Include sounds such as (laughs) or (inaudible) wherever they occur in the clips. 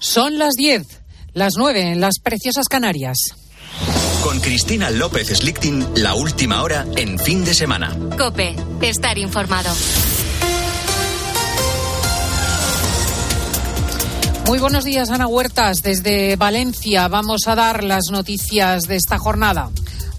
Son las 10, las 9 en las preciosas Canarias. Con Cristina López Slichting, la última hora en fin de semana. Cope, estar informado. Muy buenos días, Ana Huertas. Desde Valencia vamos a dar las noticias de esta jornada.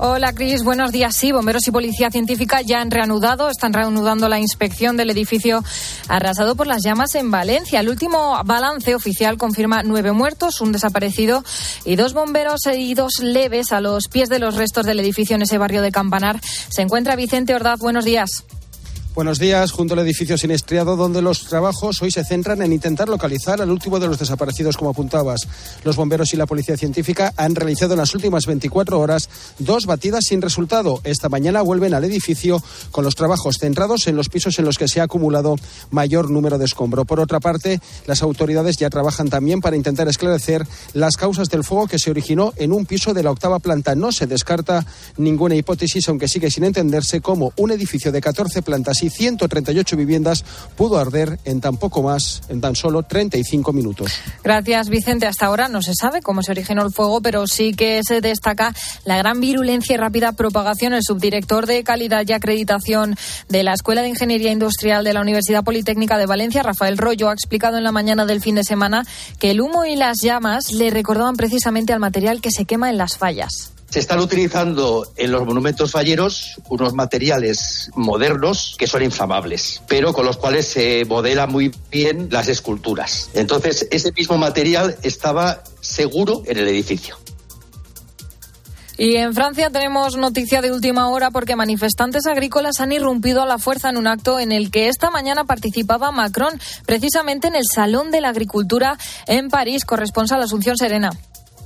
Hola, Cris. Buenos días. Sí, bomberos y policía científica ya han reanudado, están reanudando la inspección del edificio arrasado por las llamas en Valencia. El último balance oficial confirma nueve muertos, un desaparecido y dos bomberos heridos leves a los pies de los restos del edificio en ese barrio de Campanar. Se encuentra Vicente Ordaz. Buenos días. Buenos días, junto al edificio siniestriado, donde los trabajos hoy se centran en intentar localizar al último de los desaparecidos, como apuntabas. Los bomberos y la policía científica han realizado en las últimas 24 horas dos batidas sin resultado. Esta mañana vuelven al edificio con los trabajos centrados en los pisos en los que se ha acumulado mayor número de escombro. Por otra parte, las autoridades ya trabajan también para intentar esclarecer las causas del fuego que se originó en un piso de la octava planta. No se descarta ninguna hipótesis, aunque sigue sin entenderse cómo un edificio de 14 plantas y 138 viviendas pudo arder en tan poco más, en tan solo 35 minutos. Gracias, Vicente. Hasta ahora no se sabe cómo se originó el fuego, pero sí que se destaca la gran virulencia y rápida propagación. El subdirector de calidad y acreditación de la Escuela de Ingeniería Industrial de la Universidad Politécnica de Valencia, Rafael Rollo, ha explicado en la mañana del fin de semana que el humo y las llamas le recordaban precisamente al material que se quema en las fallas. Se están utilizando en los monumentos falleros unos materiales modernos que son inflamables, pero con los cuales se modela muy bien las esculturas. Entonces, ese mismo material estaba seguro en el edificio. Y en Francia tenemos noticia de última hora porque manifestantes agrícolas han irrumpido a la fuerza en un acto en el que esta mañana participaba Macron, precisamente en el Salón de la Agricultura en París. Corresponsal Asunción Serena.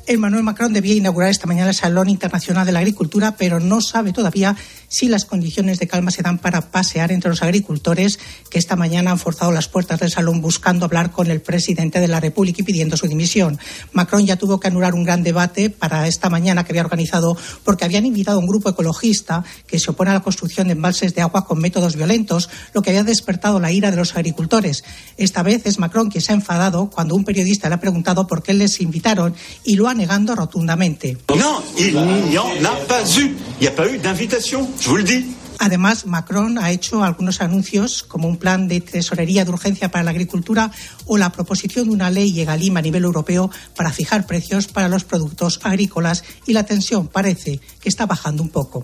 Emmanuel Macron debía inaugurar esta mañana el Salón Internacional de la Agricultura, pero no sabe todavía si las condiciones de calma se dan para pasear entre los agricultores que esta mañana han forzado las puertas del salón buscando hablar con el presidente de la República y pidiendo su dimisión. Macron ya tuvo que anular un gran debate para esta mañana que había organizado porque habían invitado a un grupo ecologista que se opone a la construcción de embalses de agua con métodos violentos, lo que había despertado la ira de los agricultores. Esta vez es Macron quien se ha enfadado cuando un periodista le ha preguntado por qué les invitaron y lo ha negando rotundamente. No, il n'y en a pas eu. Il n'y a pas eu d'invitation, je vous le dis. Además, Macron ha hecho algunos anuncios como un plan de tesorería de urgencia para la agricultura o la proposición de una ley Egalim a nivel europeo para fijar precios para los productos agrícolas y la tensión parece que está bajando un poco.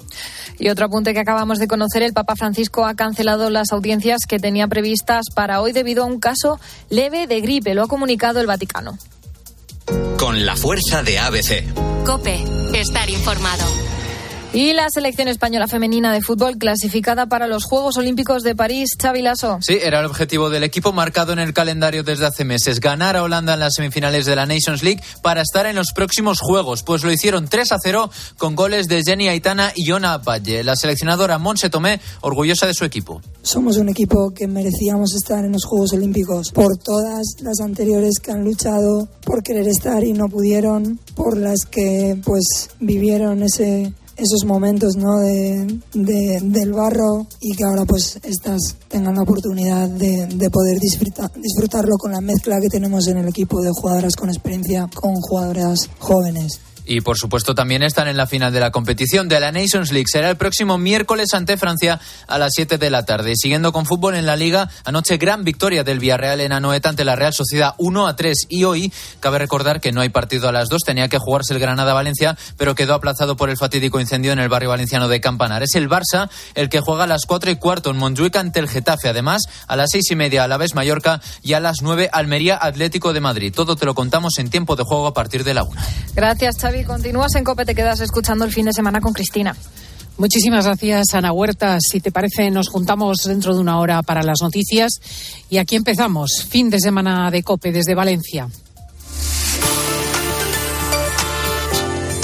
Y otro apunte que acabamos de conocer, el Papa Francisco ha cancelado las audiencias que tenía previstas para hoy debido a un caso leve de gripe, lo ha comunicado el Vaticano. Con la fuerza de ABC. Cope, estar informado. Y la selección española femenina de fútbol clasificada para los Juegos Olímpicos de París, Xavi Lasso. Sí, era el objetivo del equipo marcado en el calendario desde hace meses, ganar a Holanda en las semifinales de la Nations League para estar en los próximos Juegos, pues lo hicieron 3 a 0 con goles de Jenny Aitana y Ona Valle. La seleccionadora Monse Tomé, orgullosa de su equipo. Somos un equipo que merecíamos estar en los Juegos Olímpicos por todas las anteriores que han luchado por querer estar y no pudieron, por las que pues vivieron ese esos momentos ¿no? de, de- del barro y que ahora pues estas tengan la oportunidad de, de poder disfrutar, disfrutarlo con la mezcla que tenemos en el equipo de jugadoras con experiencia con jugadoras jóvenes. Y por supuesto también están en la final de la competición de la Nations League. Será el próximo miércoles ante Francia a las 7 de la tarde. Siguiendo con fútbol en la liga, anoche gran victoria del Villarreal en Anoeta ante la Real Sociedad 1 a 3. Y hoy cabe recordar que no hay partido a las 2, tenía que jugarse el Granada-Valencia, pero quedó aplazado por el fatídico incendio en el barrio valenciano de Campanar. Es el Barça el que juega a las 4 y cuarto en Montjuic ante el Getafe. Además, a las 6 y media a la vez Mallorca y a las 9 Almería Atlético de Madrid. Todo te lo contamos en tiempo de juego a partir de la 1. Gracias, Xavi. Continúas en COPE, te quedas escuchando el fin de semana con Cristina. Muchísimas gracias, Ana Huertas. Si te parece, nos juntamos dentro de una hora para las noticias. Y aquí empezamos. Fin de semana de COPE desde Valencia.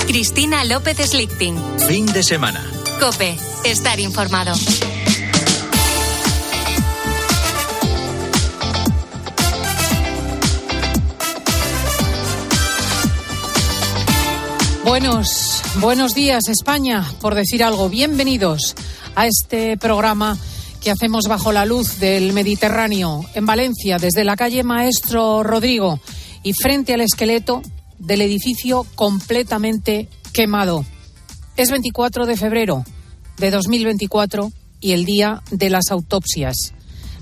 Cristina López Slichting. Fin de semana. Cope, estar informado. Buenos, buenos días, España, por decir algo. Bienvenidos a este programa que hacemos bajo la luz del Mediterráneo, en Valencia, desde la calle Maestro Rodrigo y frente al esqueleto del edificio completamente quemado. Es 24 de febrero de 2024 y el día de las autopsias.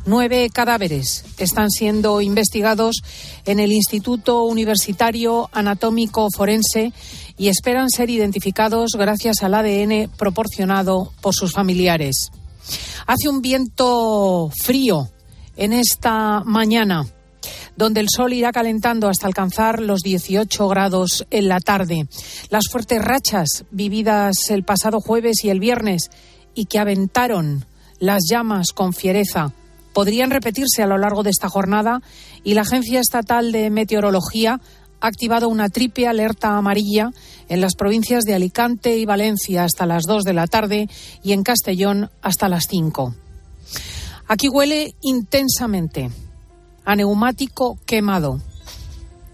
Nueve cadáveres están siendo investigados en el Instituto Universitario Anatómico Forense y esperan ser identificados gracias al ADN proporcionado por sus familiares. Hace un viento frío en esta mañana donde el sol irá calentando hasta alcanzar los 18 grados en la tarde. Las fuertes rachas vividas el pasado jueves y el viernes y que aventaron las llamas con fiereza podrían repetirse a lo largo de esta jornada y la Agencia Estatal de Meteorología ha activado una triple alerta amarilla en las provincias de Alicante y Valencia hasta las 2 de la tarde y en Castellón hasta las 5. Aquí huele intensamente a neumático quemado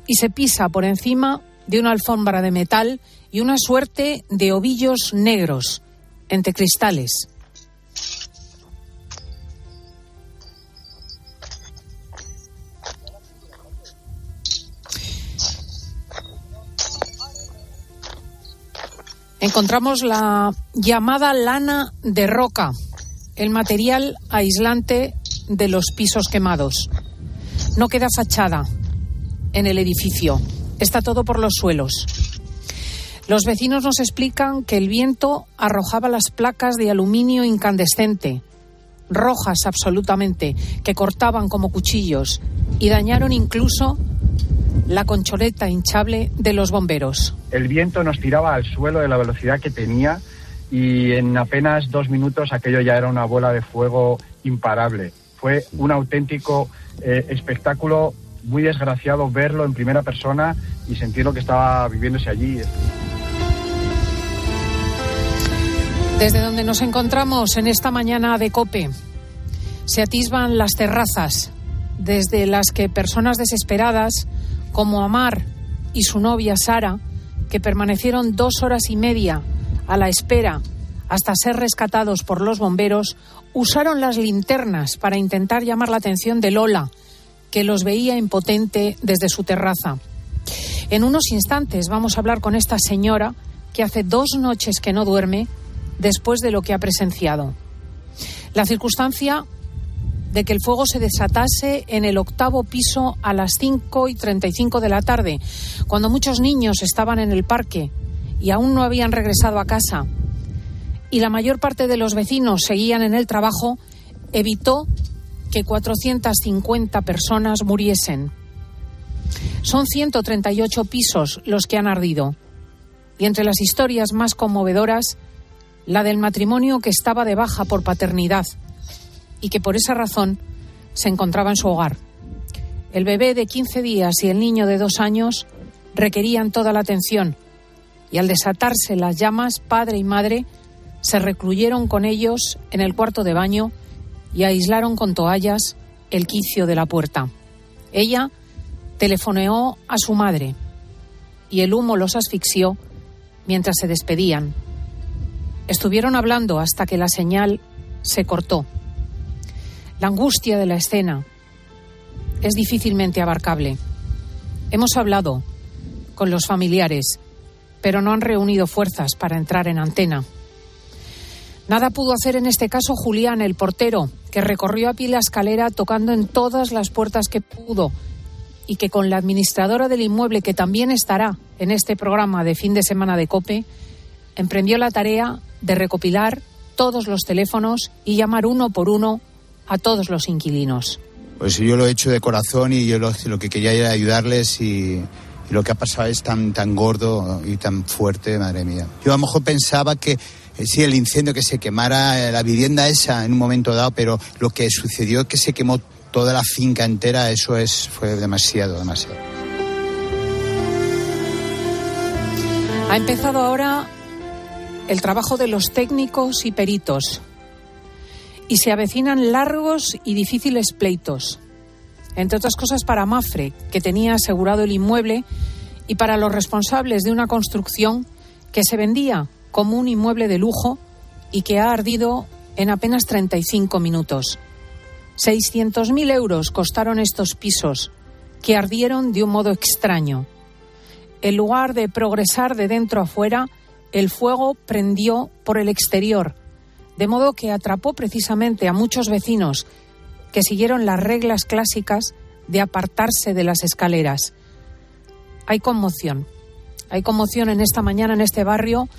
y se pisa por encima de una alfombra de metal y una suerte de ovillos negros entre cristales. Encontramos la llamada lana de roca, el material aislante de los pisos quemados. No queda fachada en el edificio. Está todo por los suelos. Los vecinos nos explican que el viento arrojaba las placas de aluminio incandescente, rojas absolutamente, que cortaban como cuchillos y dañaron incluso la concholeta hinchable de los bomberos. El viento nos tiraba al suelo de la velocidad que tenía y en apenas dos minutos aquello ya era una bola de fuego imparable. Fue un auténtico eh, espectáculo muy desgraciado verlo en primera persona y sentir lo que estaba viviéndose allí. Desde donde nos encontramos en esta mañana de Cope, se atisban las terrazas, desde las que personas desesperadas, como Amar y su novia Sara, que permanecieron dos horas y media a la espera hasta ser rescatados por los bomberos, usaron las linternas para intentar llamar la atención de Lola, que los veía impotente desde su terraza. En unos instantes vamos a hablar con esta señora que hace dos noches que no duerme después de lo que ha presenciado. La circunstancia de que el fuego se desatase en el octavo piso a las 5 y 35 de la tarde, cuando muchos niños estaban en el parque y aún no habían regresado a casa y la mayor parte de los vecinos seguían en el trabajo, evitó que 450 personas muriesen. Son 138 pisos los que han ardido. Y entre las historias más conmovedoras, la del matrimonio que estaba de baja por paternidad y que por esa razón se encontraba en su hogar. El bebé de 15 días y el niño de dos años requerían toda la atención y al desatarse las llamas, padre y madre se recluyeron con ellos en el cuarto de baño y aislaron con toallas el quicio de la puerta. Ella telefoneó a su madre y el humo los asfixió mientras se despedían. Estuvieron hablando hasta que la señal se cortó. La angustia de la escena es difícilmente abarcable. Hemos hablado con los familiares, pero no han reunido fuerzas para entrar en antena. Nada pudo hacer en este caso Julián, el portero, que recorrió a pie la escalera tocando en todas las puertas que pudo y que con la administradora del inmueble, que también estará en este programa de fin de semana de COPE, emprendió la tarea de recopilar todos los teléfonos y llamar uno por uno a todos los inquilinos. Pues yo lo he hecho de corazón y yo lo, que quería era ayudarles y, y, lo que ha pasado es tan, tan gordo y tan fuerte, madre mía. Yo a lo mejor pensaba que eh, sí, el incendio que se quemara eh, la vivienda esa en un momento dado, pero lo que sucedió es que se quemó toda la finca entera, eso es, fue demasiado, demasiado. Ha empezado ahora el trabajo de los técnicos y peritos y se avecinan largos y difíciles pleitos, entre otras cosas para Mafre, que tenía asegurado el inmueble, y para los responsables de una construcción que se vendía como un inmueble de lujo y que ha ardido en apenas 35 minutos. 600.000 euros costaron estos pisos que ardieron de un modo extraño. En lugar de progresar de dentro a fuera, el fuego prendió por el exterior, de modo que atrapó precisamente a muchos vecinos que siguieron las reglas clásicas de apartarse de las escaleras. Hay conmoción. Hay conmoción en esta mañana en este barrio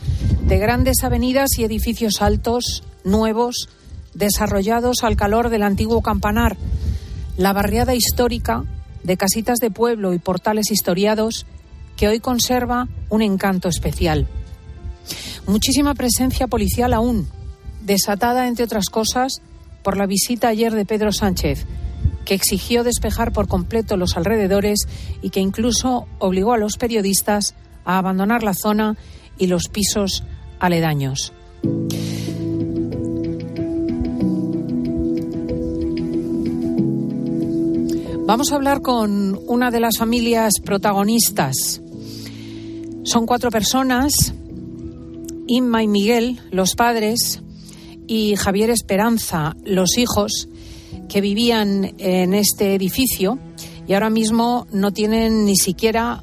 de grandes avenidas y edificios altos, nuevos, desarrollados al calor del antiguo campanar. La barriada histórica de casitas de pueblo y portales historiados que hoy conserva un encanto especial. Muchísima presencia policial aún, desatada, entre otras cosas, por la visita ayer de Pedro Sánchez, que exigió despejar por completo los alrededores y que incluso obligó a los periodistas a abandonar la zona y los pisos aledaños. Vamos a hablar con una de las familias protagonistas. Son cuatro personas, Inma y Miguel, los padres, y Javier Esperanza, los hijos, que vivían en este edificio y ahora mismo no tienen ni siquiera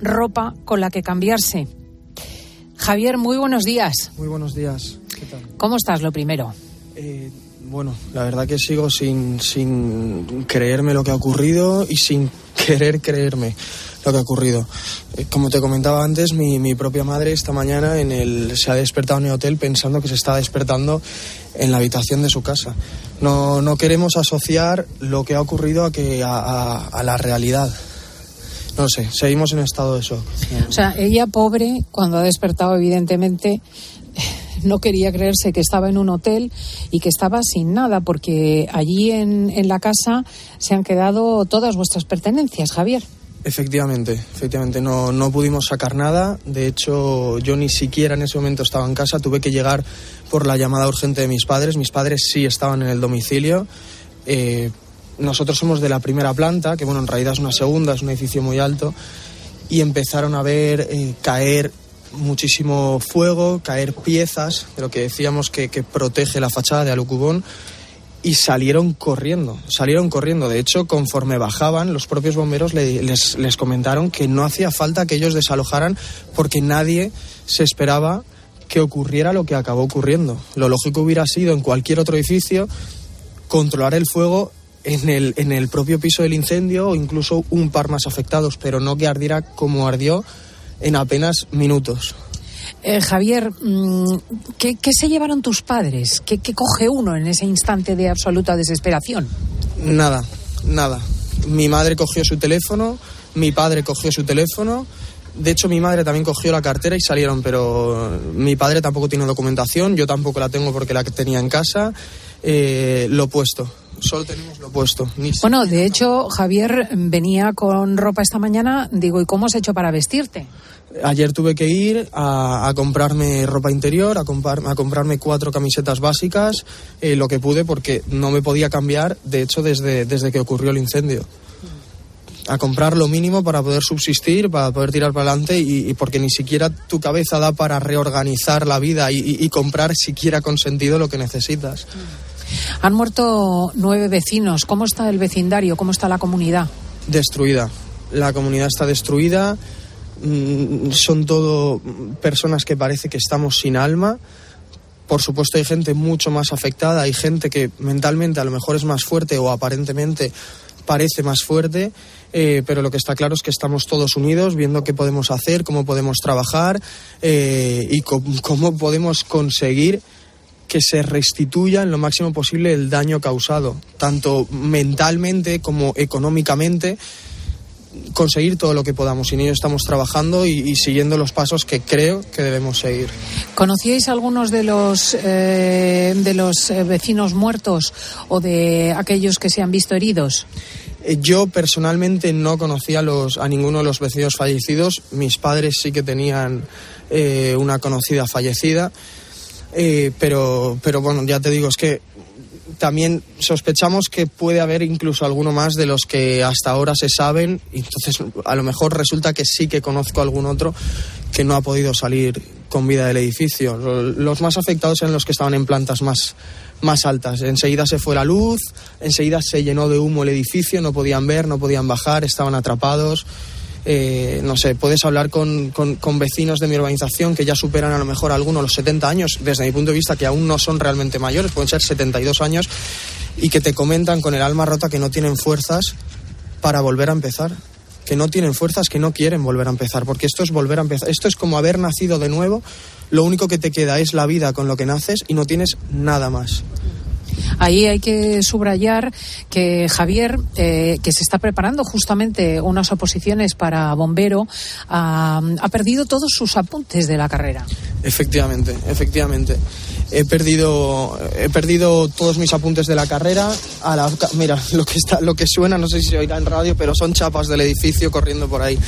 ropa con la que cambiarse. Javier, muy buenos días. Muy buenos días. ¿Qué tal? ¿Cómo estás, lo primero? Eh, bueno, la verdad que sigo sin, sin creerme lo que ha ocurrido y sin querer creerme lo que ha ocurrido. Eh, como te comentaba antes, mi, mi, propia madre esta mañana en el, se ha despertado en el hotel pensando que se está despertando en la habitación de su casa. No, no queremos asociar lo que ha ocurrido a, que, a, a, a la realidad. No sé, seguimos en estado de shock. O sea, ella pobre, cuando ha despertado, evidentemente, no quería creerse que estaba en un hotel y que estaba sin nada, porque allí en, en la casa se han quedado todas vuestras pertenencias, Javier. Efectivamente, efectivamente, no, no pudimos sacar nada. De hecho, yo ni siquiera en ese momento estaba en casa. Tuve que llegar por la llamada urgente de mis padres. Mis padres sí estaban en el domicilio. Eh, nosotros somos de la primera planta, que bueno, en realidad es una segunda, es un edificio muy alto. Y empezaron a ver eh, caer muchísimo fuego, caer piezas de lo que decíamos que, protege la fachada de Alucubón y salieron corriendo, salieron corriendo. De hecho, conforme bajaban, los propios bomberos le, les, les, comentaron que no hacía falta que ellos desalojaran porque nadie se esperaba que ocurriera lo que acabó ocurriendo. Lo lógico hubiera sido en cualquier otro edificio controlar el fuego en el, en el propio piso del incendio o incluso un par más afectados, pero no que ardiera como ardió en apenas minutos. Eh, Javier, ¿qué, ¿qué, se llevaron tus padres? ¿Qué, ¿Qué, coge uno en ese instante de absoluta desesperación? Nada, nada. Mi madre cogió su teléfono, mi padre cogió su teléfono. De hecho, mi madre también cogió la cartera y salieron, pero mi padre tampoco tiene documentación, yo tampoco la tengo porque la tenía en casa. Eh, lo opuesto, solo tenemos lo opuesto. Ni bueno, de hecho, Javier venía con ropa esta mañana. Digo, ¿y cómo has hecho para vestirte? Ayer tuve que ir a, a comprarme ropa interior, a, compar, a, comprarme cuatro camisetas básicas, eh, lo que pude porque no me podía cambiar, de hecho, desde, desde que ocurrió el incendio. A comprar lo mínimo para poder subsistir, para poder tirar para adelante y, y porque ni siquiera tu cabeza da para reorganizar la vida y, y, y comprar siquiera con sentido lo que necesitas. Han muerto nueve vecinos. ¿Cómo está el vecindario? ¿Cómo está la comunidad? Destruida. La comunidad está destruida son todo personas que parece que estamos sin alma. Por supuesto hay gente mucho más afectada, hay gente que mentalmente a lo mejor es más fuerte o aparentemente parece más fuerte, eh, pero lo que está claro es que estamos todos unidos viendo qué podemos hacer, cómo podemos trabajar eh, y cómo podemos conseguir que se restituya en lo máximo posible el daño causado, tanto mentalmente como económicamente conseguir todo lo que podamos. Y en ello estamos trabajando y, y, siguiendo los pasos que creo que debemos seguir. ¿Conocíais algunos de los, eh, de los vecinos muertos o de aquellos que se han visto heridos? Eh, yo personalmente no conocía los, a ninguno de los vecinos fallecidos. Mis padres sí que tenían eh, una conocida fallecida. Eh, pero, pero bueno, ya te digo, es que también sospechamos que puede haber incluso alguno más de los que hasta ahora se saben. Entonces, a lo mejor resulta que sí que conozco algún otro que no ha podido salir con vida del edificio. Los más afectados eran los que estaban en plantas más, más altas. Enseguida se fue la luz, enseguida se llenó de humo el edificio, no podían ver, no podían bajar, estaban atrapados. Eh, no sé, puedes hablar con, con, vecinos de mi urbanización que ya superan a lo mejor algunos los 70 años, desde mi punto de vista que aún no son realmente mayores, pueden ser 72 años, y que te comentan con el alma rota que no tienen fuerzas para volver a empezar que no tienen fuerzas, que no quieren volver a empezar, porque esto es volver a empezar. Esto es como haber nacido de nuevo, lo único que te queda es la vida con lo que naces y no tienes nada más. Ahí hay que subrayar que Javier, eh, que se está preparando justamente unas oposiciones para bombero, ha perdido todos sus apuntes de la carrera. Efectivamente, efectivamente. He perdido, he perdido todos mis apuntes de la carrera. A la, mira, (laughs) lo que, está, lo que suena, no sé si se oirá en radio, pero son chapas del edificio corriendo por ahí.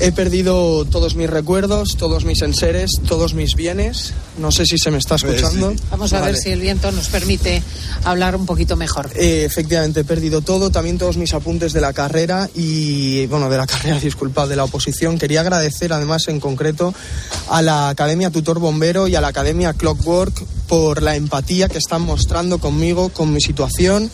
He perdido todos mis recuerdos, todos mis enseres, todos mis bienes. No sé si se me está escuchando. Vamos a ver si el viento nos permite hablar un poquito mejor. Eh, efectivamente, he perdido todo, también todos mis apuntes de la carrera y, bueno, de la (laughs) carrera, disculpad, de la oposición. Quería agradecer además en concreto a la Academia Tutor Bombero y a la Academia Clockwork por la empatía que están mostrando conmigo, con mi situación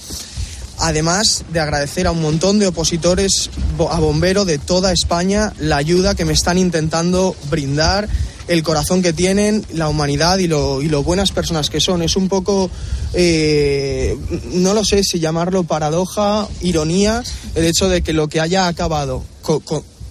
además de agradecer a un montón de opositores a bombero de toda España la ayuda que me están intentando brindar, el corazón que tienen, la humanidad y lo, y lo buenas personas que son. Es un poco, eh, no lo sé si llamarlo paradoja, ironía, el hecho de que lo que haya acabado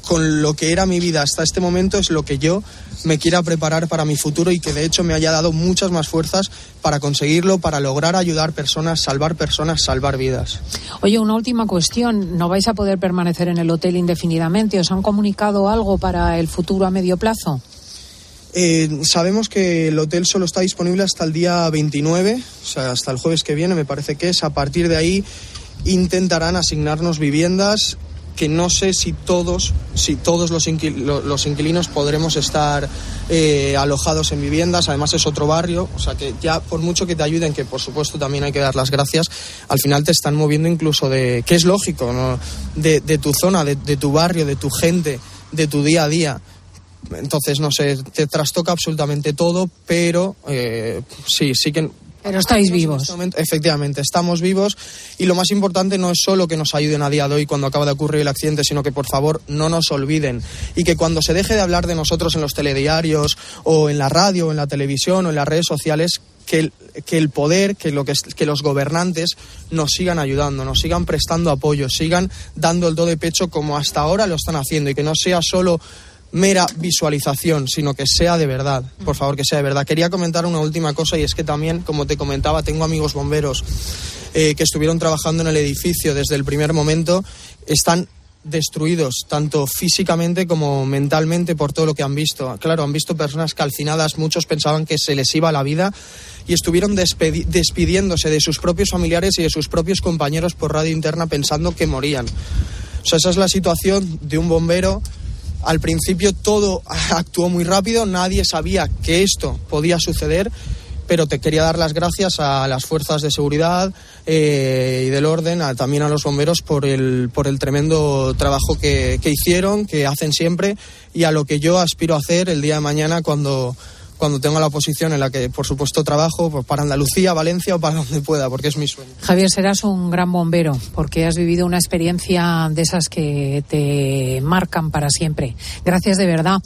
con lo que era mi vida hasta este momento es lo que yo me quiera preparar para mi futuro y que de hecho me haya dado muchas más fuerzas para conseguirlo, para lograr ayudar personas, salvar personas, salvar vidas. Oye, una última cuestión. ¿No vais a poder permanecer en el hotel indefinidamente? ¿Os han comunicado algo para el futuro a medio plazo? Eh, sabemos que el hotel solo está disponible hasta el día 29, o sea, hasta el jueves que viene, me parece que es. A partir de ahí intentarán asignarnos viviendas que no sé si todos, si todos los, inquilinos podremos estar eh, alojados en viviendas. Además es otro barrio, o sea que ya por mucho que te ayuden, que por supuesto también hay que dar las gracias, al final te están moviendo incluso de, que es lógico, de, tu zona, de, tu barrio, de tu gente, de tu día a día. Entonces, no sé, te trastoca absolutamente todo, pero eh, sí, sí que pero estáis vivos. Este efectivamente, estamos vivos. Y lo más importante no es solo que nos ayuden a día de hoy cuando acaba de ocurrir el accidente, sino que por favor no nos olviden. Y que cuando se deje de hablar de nosotros en los telediarios o en la radio o en la televisión o en las redes sociales, que el, que el poder, que, lo que, que, los gobernantes nos sigan ayudando, nos sigan prestando apoyo, sigan dando el do de pecho como hasta ahora lo están haciendo. Y que no sea solo mera visualización, sino que sea de verdad. Por favor, que sea de verdad. Quería comentar una última cosa y es que también, como te comentaba, tengo amigos bomberos eh, que estuvieron trabajando en el edificio desde el primer momento. Están destruidos, tanto físicamente como mentalmente, por todo lo que han visto. Claro, han visto personas calcinadas, muchos pensaban que se les iba la vida y estuvieron despidiéndose de sus propios familiares y de sus propios compañeros por radio interna pensando que morían. O sea, esa es la situación de un bombero al principio todo (laughs) actuó muy rápido, nadie sabía que esto podía suceder, pero te quería dar las gracias a las fuerzas de seguridad eh, y del orden, también a los bomberos por el, por el tremendo trabajo que, que hicieron, que hacen siempre y a lo que yo aspiro a hacer el día de mañana cuando cuando tengo la posición en la que, por supuesto, trabajo pues, para Andalucía, Valencia o para donde pueda, porque es mi sueño. Javier, serás un gran bombero, porque has vivido una experiencia de esas que te marcan para siempre. Gracias de verdad.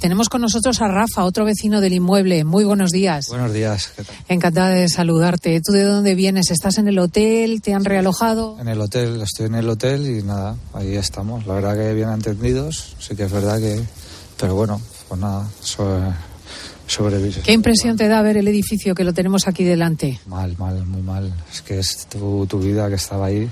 Tenemos con nosotros a Rafa, otro vecino del inmueble. Muy buenos días. Buenos días. ¿qué tal? Encantada de saludarte. ¿Tú de dónde vienes? ¿Estás en el hotel? ¿Te han realojado? En el hotel, estoy en el hotel y nada, ahí estamos. La verdad que bien entendidos, sí que es verdad que... Pero bueno, pues nada, eso ¿Qué impresión te da ver el edificio que lo tenemos aquí delante? Mal, mal, muy mal. Es que es tu, vida que estaba ahí,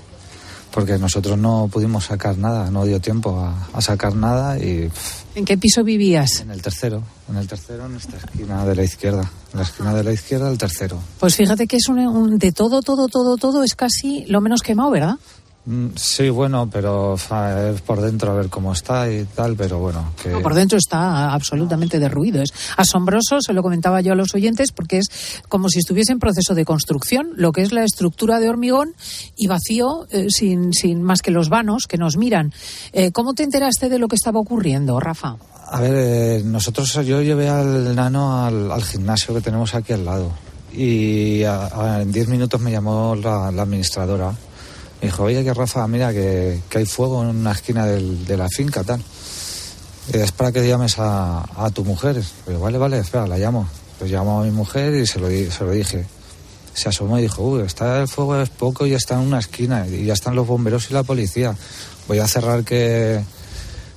porque nosotros no pudimos sacar nada, no dio tiempo a, sacar nada y... ¿En qué piso vivías? En el tercero, en el tercero, en esta esquina de la izquierda. En la esquina de la izquierda, el tercero. Pues fíjate que es un, de todo, todo, todo, todo, es casi lo menos quemado, ¿verdad? Mm, Sí, bueno, pero ver por dentro a ver cómo está y tal, pero bueno, que... No, por dentro está absolutamente derruido. Es asombroso, se lo comentaba yo a los oyentes, porque es como si estuviese en proceso de construcción, lo que es la estructura de hormigón y vacío, eh, sin, sin más que los vanos que nos miran. Eh, ¿Cómo te enteraste de lo que estaba ocurriendo, Rafa? A ver, eh, nosotros, yo llevé al nano al, al gimnasio que tenemos aquí al lado y a- a- en 10 minutos me llamó la, la administradora. Me dijo, oye, que Rafa, mira, que, que hay fuego en una esquina de la finca, tal. Eh, Es para que llames a, a tu mujer. Digo, vale, vale, espera, la llamo. Pues llamo a mi mujer y se lo, se lo dije. Se asomó y dijo, uy, está el fuego es poco y está en una esquina y ya están los bomberos y la policía. Voy a cerrar que,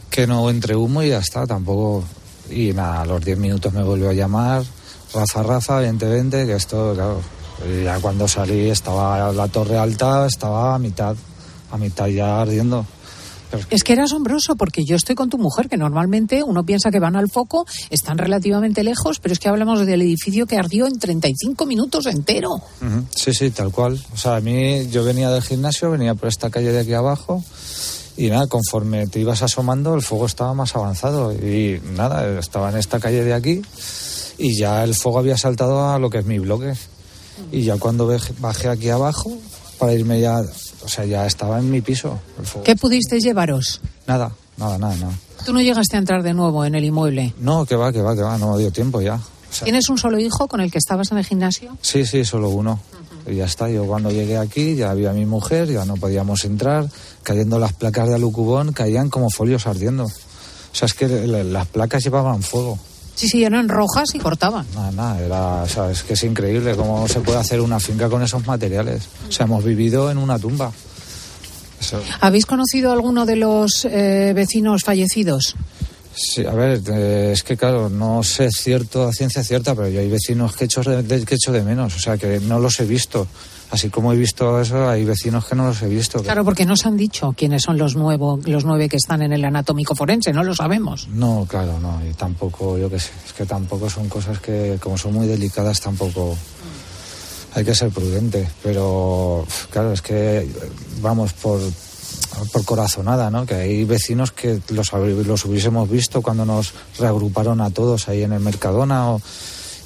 que no entre humo y ya está, tampoco. Y nada, a los 10 minutos me volvió a llamar, Rafa, Rafa, 2020, que esto, claro. Ya cuando salí estaba la torre alta, estaba a mitad, a mitad ya ardiendo. Pero Es que era asombroso porque yo estoy con tu mujer, que normalmente uno piensa que van al foco, están relativamente lejos, pero es que hablamos del edificio que ardió en 35 minutos entero. Ujú, Sí, sí, tal cual. O sea, a mí yo venía del gimnasio, venía por esta calle de aquí abajo y nada, conforme te ibas asomando el fuego estaba más avanzado y nada, estaba en esta calle de aquí y ya el fuego había saltado a lo que es mi bloque. Y ya cuando baj- bajé aquí abajo para irme ya, o sea, ya estaba en mi piso el fuego. ¿Qué pudisteis llevaros? Nada, nada, nada, nada. Tú no llegaste a entrar de nuevo en el inmueble. No, que va, que va, que va, no me dio tiempo ya. O sea, ¿Tienes un solo hijo con el que estabas en el gimnasio? Sí, sí, solo uno. Y ya está, yo cuando llegué aquí ya había mi mujer, ya no podíamos entrar, cayendo las placas de alucubón, caían como folios ardiendo. O sea, es que la- las placas llevaban fuego. Sí, sí, eran rojas y cortaban. Nada, nada, era, o sea, es que es increíble cómo se puede hacer una finca con esos materiales. O sea, hemos vivido en una tumba. Eso- ¿Habéis conocido a alguno de los eh, vecinos fallecidos? Sí, a ver, eh, es que claro, no sé cierto a ciencia cierta, pero yo hay vecinos que echo de, de- que echo de menos, o sea, que no los he visto. Así como he visto eso, hay vecinos que no los he visto. Claro, porque no se han dicho quiénes son los, nuevo, los nueve que están en el anatómico forense, no lo sabemos. No, claro, no, y tampoco, yo qué sé, es que tampoco son cosas que, como son muy delicadas, tampoco hay que ser prudente, pero claro, es que vamos por, por corazonada, ¿no? Que hay vecinos que los, los hubiésemos visto cuando nos reagruparon a todos ahí en el Mercadona o,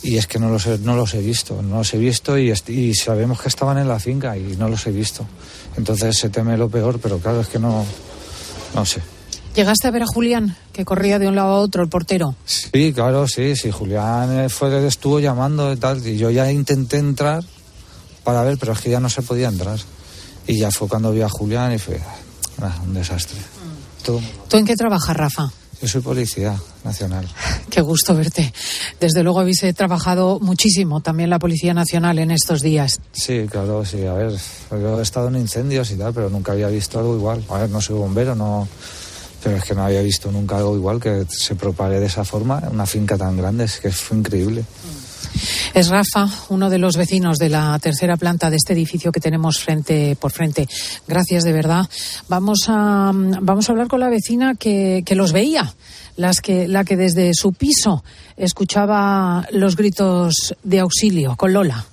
y es que no los he, no los he visto, no los he visto y, y sabemos que estaban en la finca y no los he visto. Entonces se teme lo peor, pero claro, es que no, no sé. ¿Llegaste a ver a Julián, que corría de un lado a otro, el portero? Sí, claro, sí, sí. Julián eh, fue estuvo llamando y tal. Y yo ya intenté entrar para ver, pero es que ya no se podía entrar. Y ya fue cuando vi a Julián y fue ah, un desastre. Todo- ¿Tú en qué trabajas, Rafa? Yo soy policía nacional. Qué gusto verte. Desde luego habéis eh, trabajado muchísimo también la Policía Nacional en estos días. Sí, claro, sí. A ver, yo he estado en incendios y tal, pero nunca había visto algo igual. A ver, no soy bombero, no. Pero es que no había visto nunca algo igual que se propague de esa forma en una finca tan grande. Es que fue increíble. Es Rafa, uno de los vecinos de la tercera planta de este edificio que tenemos frente por frente. Gracias de verdad. Vamos a, vamos a hablar con la vecina que, que los veía, las que, la que desde su piso escuchaba los gritos de auxilio, con Lola.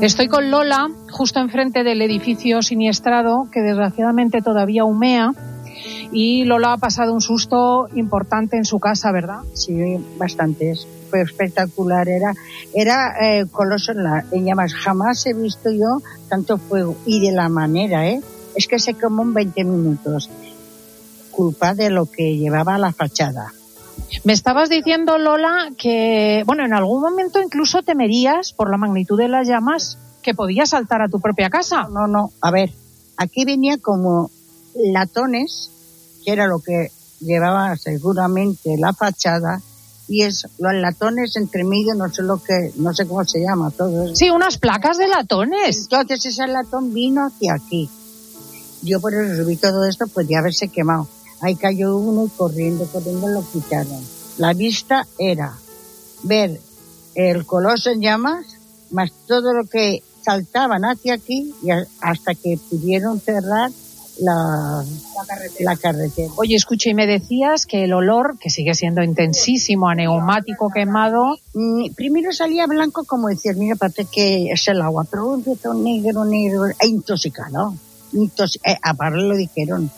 Estoy con Lola, justo enfrente del edificio siniestrado, que desgraciadamente todavía humea. Y Lola ha pasado un susto importante en su casa, ¿verdad? Sí, bastantes. Fue espectacular. Era, era eh, coloso en, la- en llamas. Jamás he visto yo tanto fuego. Y de la manera, ¿eh? Es que se quemó en 20 minutos. Culpa de lo que llevaba la fachada. Me estabas diciendo, Lola, que, bueno, en algún momento incluso temerías, por la magnitud de las llamas, que podías saltar a tu propia casa. No, no, a ver, aquí venía como latones, que era lo que llevaba seguramente la fachada, y es los latones entre medio, no sé lo que, no sé cómo se llama todo. eso. Sí, unas placas de latones. Entonces ese latón vino hacia aquí. Yo por eso subí todo esto, podía haberse quemado. Ahí cayó uno y corriendo, corriendo lo quitaron. La vista era ver el coloso en llamas, más todo lo que saltaban hacia aquí y hasta que pudieron cerrar la, la, carretera. Oye, escucha, y me decías que el olor, que sigue siendo intensísimo, a neumático quemado. Mm, primero salía blanco, como decir, mira, parece que es el agua, pero empezó negro, negro, e intoxicado. Intox eh, aparte lo dijeron,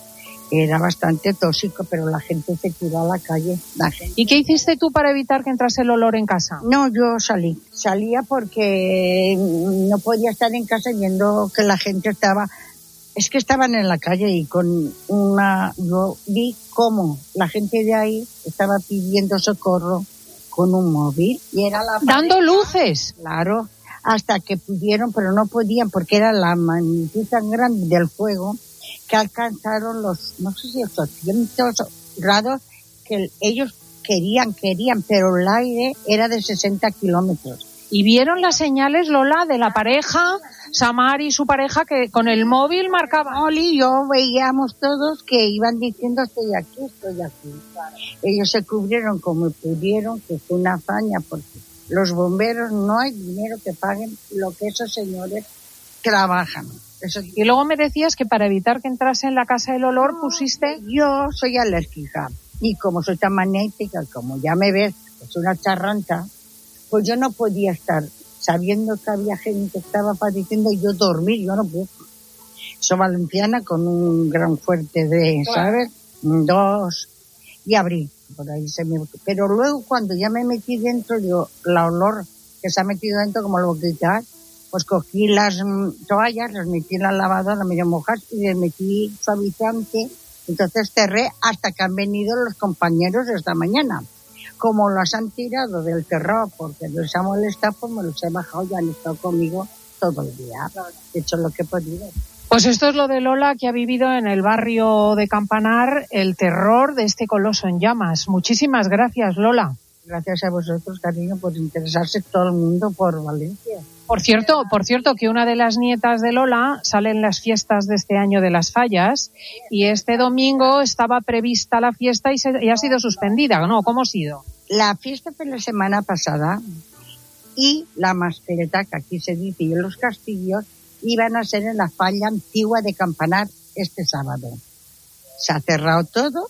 era bastante tóxico, pero la gente se tiró a la calle. ¿Y qué hiciste tú para evitar que entrase el olor en casa? No, yo salí. Salía porque no podía estar en casa viendo que la gente estaba... Es que estaban en la calle y con una... Yo vi cómo la gente de ahí estaba pidiendo socorro con un móvil y era la... Dando luces. Claro, hasta que pudieron, pero no podían porque era la magnitud tan grande del fuego que alcanzaron los, no sé si 800 grados que ellos querían, querían, pero el aire era de 60 kilómetros. ¿Y vieron las señales, Lola, de la pareja, Samar y su pareja, que con el móvil marcaban? Oli yo veíamos todos que iban diciendo estoy aquí, estoy aquí. Ellos se cubrieron como pudieron, que fue una hazaña, porque los bomberos no hay dinero que paguen lo que esos señores trabajan. Y luego me decías que para evitar que entrase en la casa el olor pusiste... Yo soy alérgica y como soy tan magnética, como ya me ves, es una charranta, pues yo no podía estar sabiendo que había gente que estaba padeciendo y yo dormir, yo no puedo. Soy valenciana con un gran fuerte de, ¿sabes? Dos. Y abrí, por ahí se me... Pero luego cuando ya me metí dentro, yo, la olor que se ha metido dentro, como lo quitar, pues cogí las toallas, las metí en la lavadora medio mojas y les metí suavizante. Entonces cerré hasta que han venido los compañeros esta mañana. Como los han tirado del terror porque les ha molestado, pues me los he bajado y han estado conmigo todo el día. He hecho lo que he podido. Pues esto es lo de Lola que ha vivido en el barrio de Campanar el terror de este coloso en llamas. Muchísimas gracias, Lola. Gracias a vosotros, cariño, por interesarse todo el mundo por Valencia. Por cierto, por cierto, que una de las nietas de Lola sale en las fiestas de este año de las fallas y este domingo estaba prevista la fiesta y, se, y ha sido suspendida, ¿no? ¿Cómo ha sido? La fiesta fue la semana pasada y la mascareta, que aquí se dice, y en los castillos, iban a ser en la falla antigua de Campanar este sábado. Se ha cerrado todo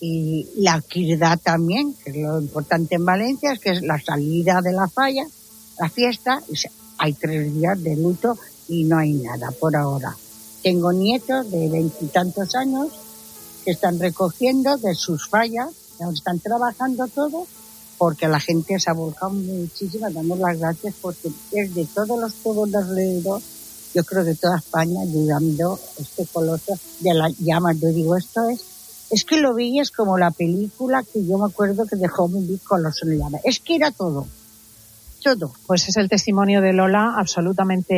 y la actividad también, que es lo importante en Valencia, es que es la salida de la falla, la fiesta, y hay tres días de luto y no hay nada por ahora. Tengo nietos de veintitantos años que están recogiendo de sus fallas, están trabajando todo, porque la gente se ha volcado muchísimo, damos las gracias porque es de todos los pueblos de alrededor, yo creo de toda España, ayudando este coloso de la llama. Yo digo, esto es es que lo veías como la película que yo me acuerdo que dejó mi con los llama. Es que era todo. Todo. Pues es el testimonio de Lola absolutamente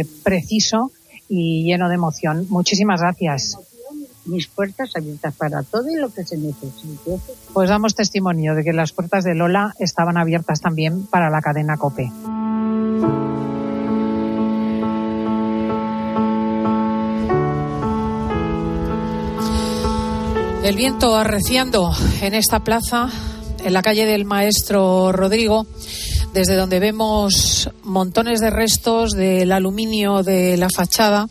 eh, preciso y lleno de emoción. Muchísimas gracias. Mis puertas abiertas para todo y lo que se necesite. Pues damos testimonio de que las puertas de Lola estaban abiertas también para la cadena COPE. El viento arreciando en esta plaza, en la calle del Maestro Rodrigo, desde donde vemos montones de restos del aluminio de la fachada,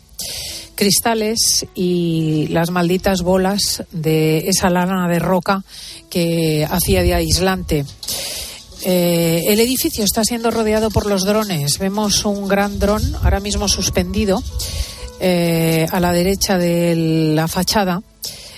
cristales y las malditas bolas de esa lana de roca que hacía de aislante. Eh, el edificio está siendo rodeado por los drones. Vemos un gran dron ahora mismo suspendido eh, a la derecha de la fachada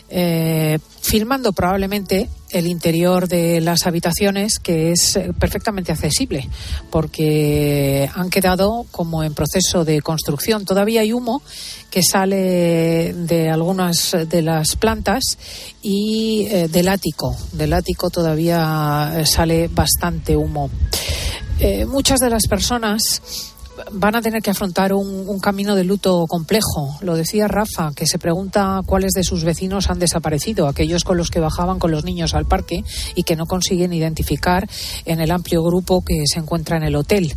eh, filmando probablemente el interior de las habitaciones, que es eh, perfectamente accesible, porque han quedado como en proceso de construcción. Todavía hay humo que sale de algunas de las plantas y eh, del ático. Del ático todavía sale bastante humo. muchas de las personas van a tener que afrontar un, camino de luto complejo. Lo decía Rafa, que se pregunta cuáles de sus vecinos han desaparecido, aquellos con los que bajaban con los niños al parque y que no consiguen identificar en el amplio grupo que se encuentra en el hotel.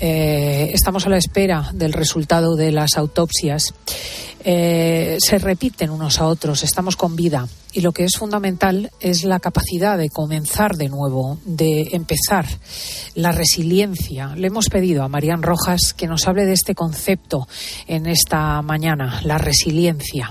Eh, estamos a la espera del resultado de las autopsias. eh, se repiten unos a otros, estamos con vida y lo que es fundamental es la capacidad de comenzar de nuevo, de empezar, la resiliencia. Le hemos pedido a Marían Rojas que nos hable de este concepto en esta mañana, la resiliencia.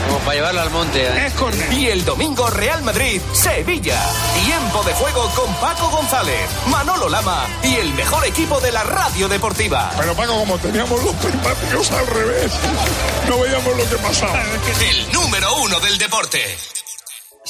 Como para llevarlo al monte. ¿eh? Es córner. Y el domingo Real Madrid, Sevilla. Tiempo de juego con Paco González, Manolo Lama y el mejor equipo de la radio deportiva. Pero Paco, como teníamos los primáticos al revés, no veíamos lo que pasaba. El número uno del deporte.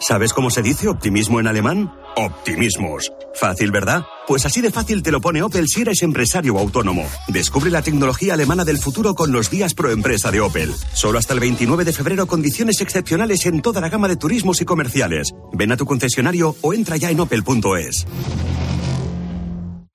¿Sabes cómo se dice optimismo en alemán? Optimismos. Fácil, ¿verdad? Pues así de fácil te lo pone Opel si eres empresario autónomo. Descubre la tecnología alemana del futuro con los días pro empresa de Opel. Solo hasta el 29 de febrero condiciones excepcionales en toda la gama de turismos y comerciales. Ven a tu concesionario o entra ya en opel.es.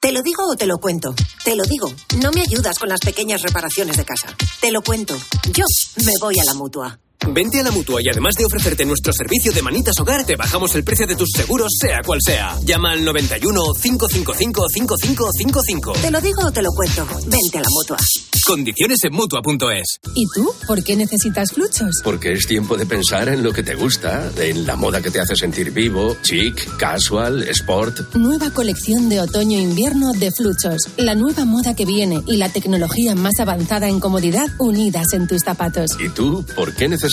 ¿Te lo digo o te lo cuento? Te lo digo. No me ayudas con las pequeñas reparaciones de casa. Te lo cuento. Yo me voy a la mutua. Vente a la mutua y además de ofrecerte nuestro servicio de manitas hogar, te bajamos el precio de tus seguros, sea cual sea. Llama al 91 555 5555. Te lo digo o te lo cuento. Vente a la mutua. Condiciones en mutua.es. ¿Y tú? ¿Por qué necesitas fluchos? Porque es tiempo de pensar en lo que te gusta, en la moda que te hace sentir vivo, chic, casual, sport. Nueva colección de otoño-invierno de fluchos. La nueva moda que viene y la tecnología más avanzada en comodidad unidas en tus zapatos. ¿Y tú por qué necesitas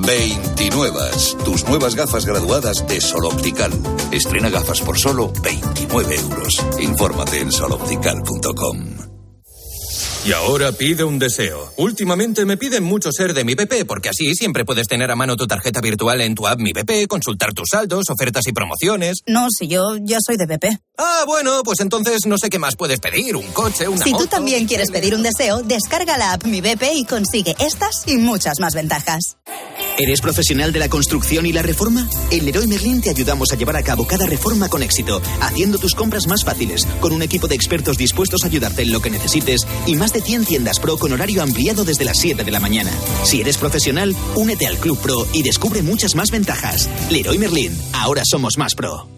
29. Tus nuevas gafas graduadas de Sol Optical. Estrena gafas por solo 29 euros. Infórmate en soloptical.com. Y ahora pide un deseo. Últimamente me piden mucho ser de mi BP, porque así siempre puedes tener a mano tu tarjeta virtual en tu app Mi BP, consultar tus saldos, ofertas y promociones. No, si yo ya soy de BP. Ah, bueno, pues entonces no sé qué más puedes pedir, un coche, una Si moto. tú también quieres pedir un deseo, descarga la app Mi BP y consigue estas y muchas más ventajas. ¿Eres profesional de la construcción y la reforma? En Leroy Merlin te ayudamos a llevar a cabo cada reforma con éxito, haciendo tus compras más fáciles, con un equipo de expertos dispuestos a ayudarte en lo que necesites y más de 100 tiendas Pro con horario ampliado desde las 7 de la mañana. Si eres profesional, únete al Club Pro y descubre muchas más ventajas. Leroy Merlin, ahora somos más pro.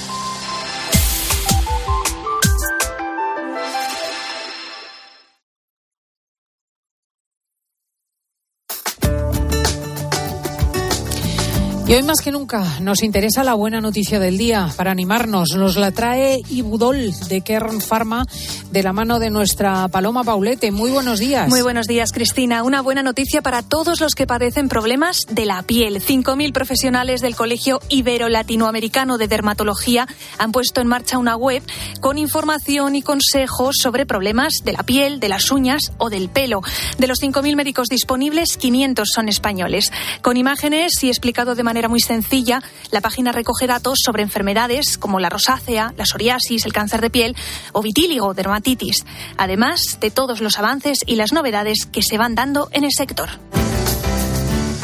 Y hoy más que nunca nos interesa la buena noticia del día para animarnos. Nos la trae Ibudol de Kern Pharma de la mano de nuestra Paloma Paulete. Muy buenos días. Muy buenos días, Cristina. Una buena noticia para todos los que padecen problemas de la piel. 5.000 profesionales del Colegio Ibero-Latinoamericano de Dermatología han puesto en marcha una web con información y consejos sobre problemas de la piel, de las uñas o del pelo. De los 5.000 médicos disponibles, 500 son españoles. Con imágenes y explicado de manera muy sencilla, la página recoge datos sobre enfermedades como la rosácea, la psoriasis, el cáncer de piel o vitíligo, dermatitis, además de todos los avances y las novedades que se van dando en el sector.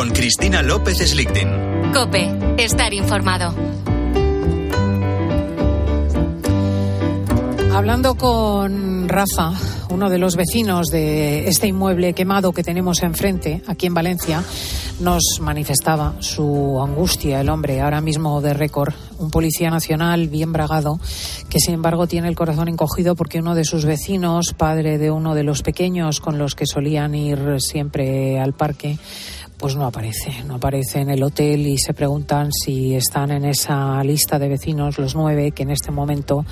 Con Cristina López Slichting. Cope, estar informado. Hablando con Rafa, uno de los vecinos de este inmueble quemado que tenemos enfrente, aquí en Valencia, nos manifestaba su angustia, el hombre, ahora mismo de récord, un policía nacional bien bragado, que sin embargo tiene el corazón encogido porque uno de sus vecinos, padre de uno de los pequeños con los que solían ir siempre al parque, pues no aparece, no aparece en el hotel y se preguntan si están en esa lista de vecinos los nueve que en este momento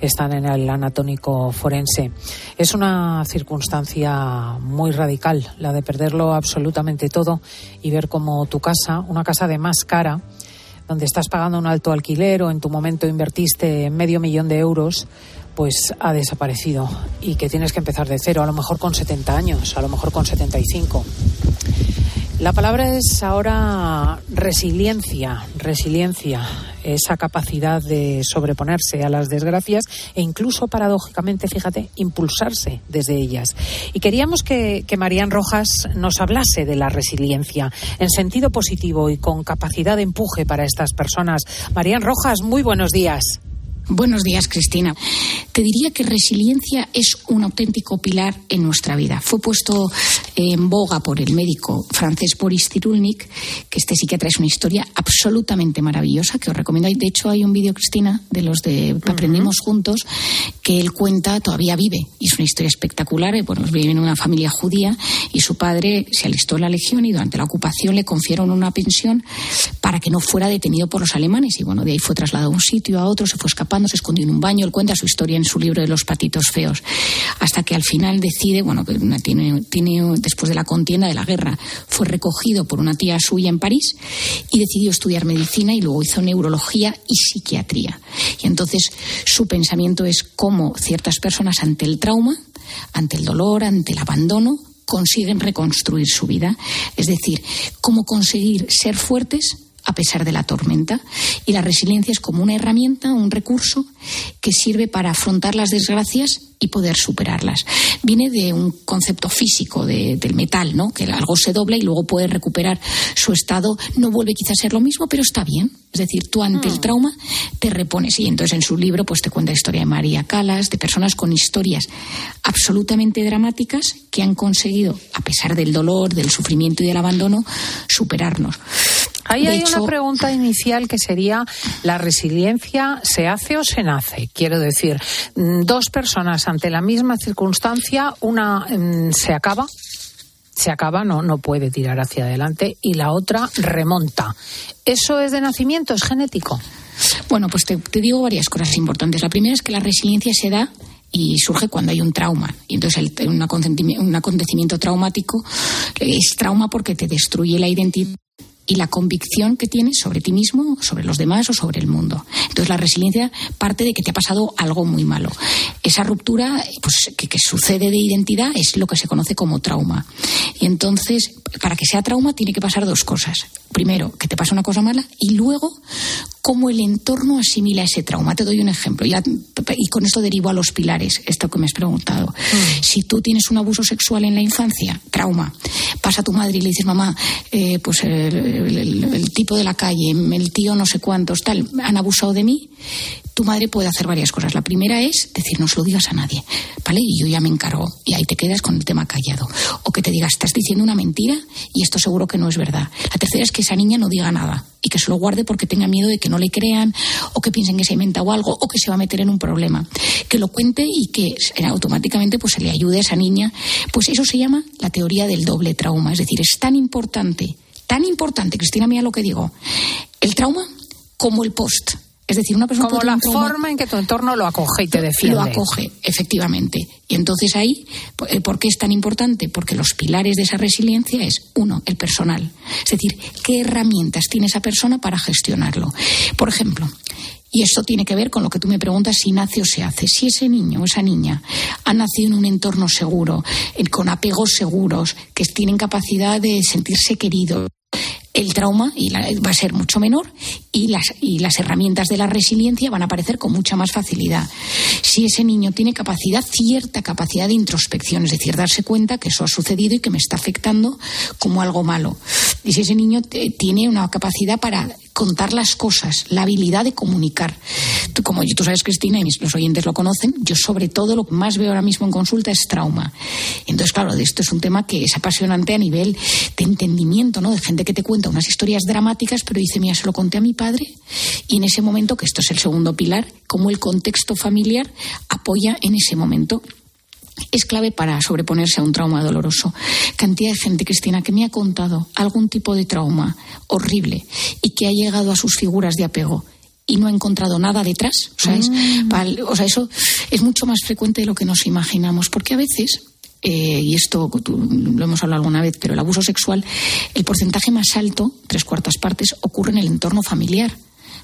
están en el anatómico forense. Es una circunstancia muy radical la de perderlo absolutamente todo y ver cómo tu casa, una casa de más cara, donde estás pagando un alto alquiler o en tu momento invertiste medio millón de euros, pues ha desaparecido y que tienes que empezar de cero, a lo mejor con 70 años, a lo mejor con 75. La palabra es ahora resiliencia, resiliencia, esa capacidad de sobreponerse a las desgracias e incluso paradójicamente, fíjate, impulsarse desde ellas. Y queríamos que, Marían Rojas nos hablase de la resiliencia en sentido positivo y con capacidad de empuje para estas personas. Marían Rojas, muy buenos días. Buenos días, Cristina. Te diría que resiliencia es un auténtico pilar en nuestra vida. Fue puesto en boga por el médico francés Boris Cyrulnik, que este psiquiatra es una historia absolutamente maravillosa que os recomiendo. De hecho, hay un vídeo, Cristina, de los de Aprendimos Juntos, que él cuenta, todavía vive. Y es una historia espectacular. Bueno, vive en una familia judía y su padre se alistó en la legión y durante la ocupación le confieron una pensión para que no fuera detenido por los alemanes. Y bueno, de ahí fue trasladado a un sitio, a otro, se fue escapando se escondió en un baño. Él cuenta su historia en su libro de los patitos feos. Hasta que al final decide, bueno, tiene, después de la contienda, de la guerra, fue recogido por una tía suya en París y decidió estudiar medicina y luego hizo neurología y psiquiatría. Y entonces su pensamiento es cómo ciertas personas ante el trauma, ante el dolor, ante el abandono, consiguen reconstruir su vida. Es decir, cómo conseguir ser fuertes a pesar de la tormenta. Y la resiliencia es como una herramienta, un recurso que sirve para afrontar las desgracias y poder superarlas. Viene de un concepto físico del metal, ¿no? Que algo se dobla y luego puede recuperar su estado. No vuelve quizás a ser lo mismo, pero está bien. Es decir, tú ante el mm. trauma te repones. Y entonces en su libro pues te cuenta la historia de María Calas, de personas con historias absolutamente dramáticas que han conseguido, a pesar del dolor, del sufrimiento y del abandono, superarnos. Ahí hay una pregunta inicial que sería, ¿la resiliencia se hace o se nace? Quiero decir, mm, dos personas ante la misma circunstancia, una mm, se acaba, se acaba, no, no puede tirar hacia adelante, y la otra remonta. ¿Eso es de nacimiento? ¿Es genético? Bueno, pues te, digo varias cosas importantes. La primera es que la resiliencia se da y surge cuando hay un trauma. Y entonces un acontecimiento traumático es trauma porque te destruye la identidad y la convicción que tienes sobre ti mismo, sobre los demás o sobre el mundo. Entonces la resiliencia parte de que te ha pasado algo muy malo. Esa ruptura pues, que, sucede de identidad es lo que se conoce como trauma. Y entonces, para que sea trauma, tiene que pasar dos cosas. Primero, que te pasa una cosa mala y luego, cómo el entorno asimila ese trauma. Te doy un ejemplo ya, y con esto derivo a los pilares, esto que me has preguntado. Mm. Si tú tienes un abuso sexual en la infancia, trauma, pasa a tu madre y le dices, mamá, eh, pues el, el- el- el tipo de la calle, el tío no sé cuántos, tal, han abusado de mí, tu madre puede hacer varias cosas. La primera es decir, no se lo digas a nadie, ¿vale? Y yo ya me encargo y ahí te quedas con el tema callado. O que te digas, estás diciendo una mentira y esto seguro que no es verdad. La tercera es que esa niña no diga nada y que se lo guarde porque tenga miedo de que no le crean o que piensen que se ha inventado algo o que se va a meter en un problema. Que lo cuente y que automáticamente pues se le ayude a esa niña. Pues eso se llama la teoría del doble trauma. Es decir, es tan importante, tan importante, Cristina, mira lo que digo, el trauma como el post. Es decir, una persona Como la trauma- forma en que tu entorno lo acoge y te defiende. lo acoge, efectivamente. Y entonces ahí, eh, ¿por qué es tan importante? Porque los pilares de esa resiliencia es, uno, el personal. Es decir, ¿qué herramientas tiene esa persona para gestionarlo? Por ejemplo, y esto tiene que ver con lo que tú me preguntas si nace o se hace. Si ese niño o esa niña ha nacido en un entorno seguro, con apegos seguros, que tienen capacidad de sentirse querido, el trauma y la- va a ser mucho menor y las, y las herramientas de la resiliencia van a aparecer con mucha más facilidad. Si ese niño tiene capacidad, cierta capacidad de introspección, es decir, darse cuenta que eso ha sucedido y que me está afectando como algo malo. Y si ese niño tiene una capacidad para contar las cosas, la habilidad de comunicar. Tú, como tú sabes, Cristina, y los oyentes lo conocen, yo sobre todo lo que más veo ahora mismo en consulta es trauma. Entonces, claro, esto es un tema que es apasionante a nivel de entendimiento, ¿no? De gente que te cuenta unas historias dramáticas, pero dice, mira, se lo conté a mi padre, y en ese momento, que esto es el segundo pilar, cómo el contexto familiar apoya en ese momento es clave para sobreponerse a un trauma doloroso. Cantidad de gente, Cristina, que me ha contado algún tipo de trauma horrible y que ha llegado a sus figuras de apego y no ha encontrado nada detrás. O sea, es- pal- o sea, eso es mucho más frecuente de lo que nos imaginamos, porque a veces eh, y esto tú- lo hemos hablado alguna vez, pero el abuso sexual, el porcentaje más alto, tres cuartas partes, ocurre en el entorno familiar.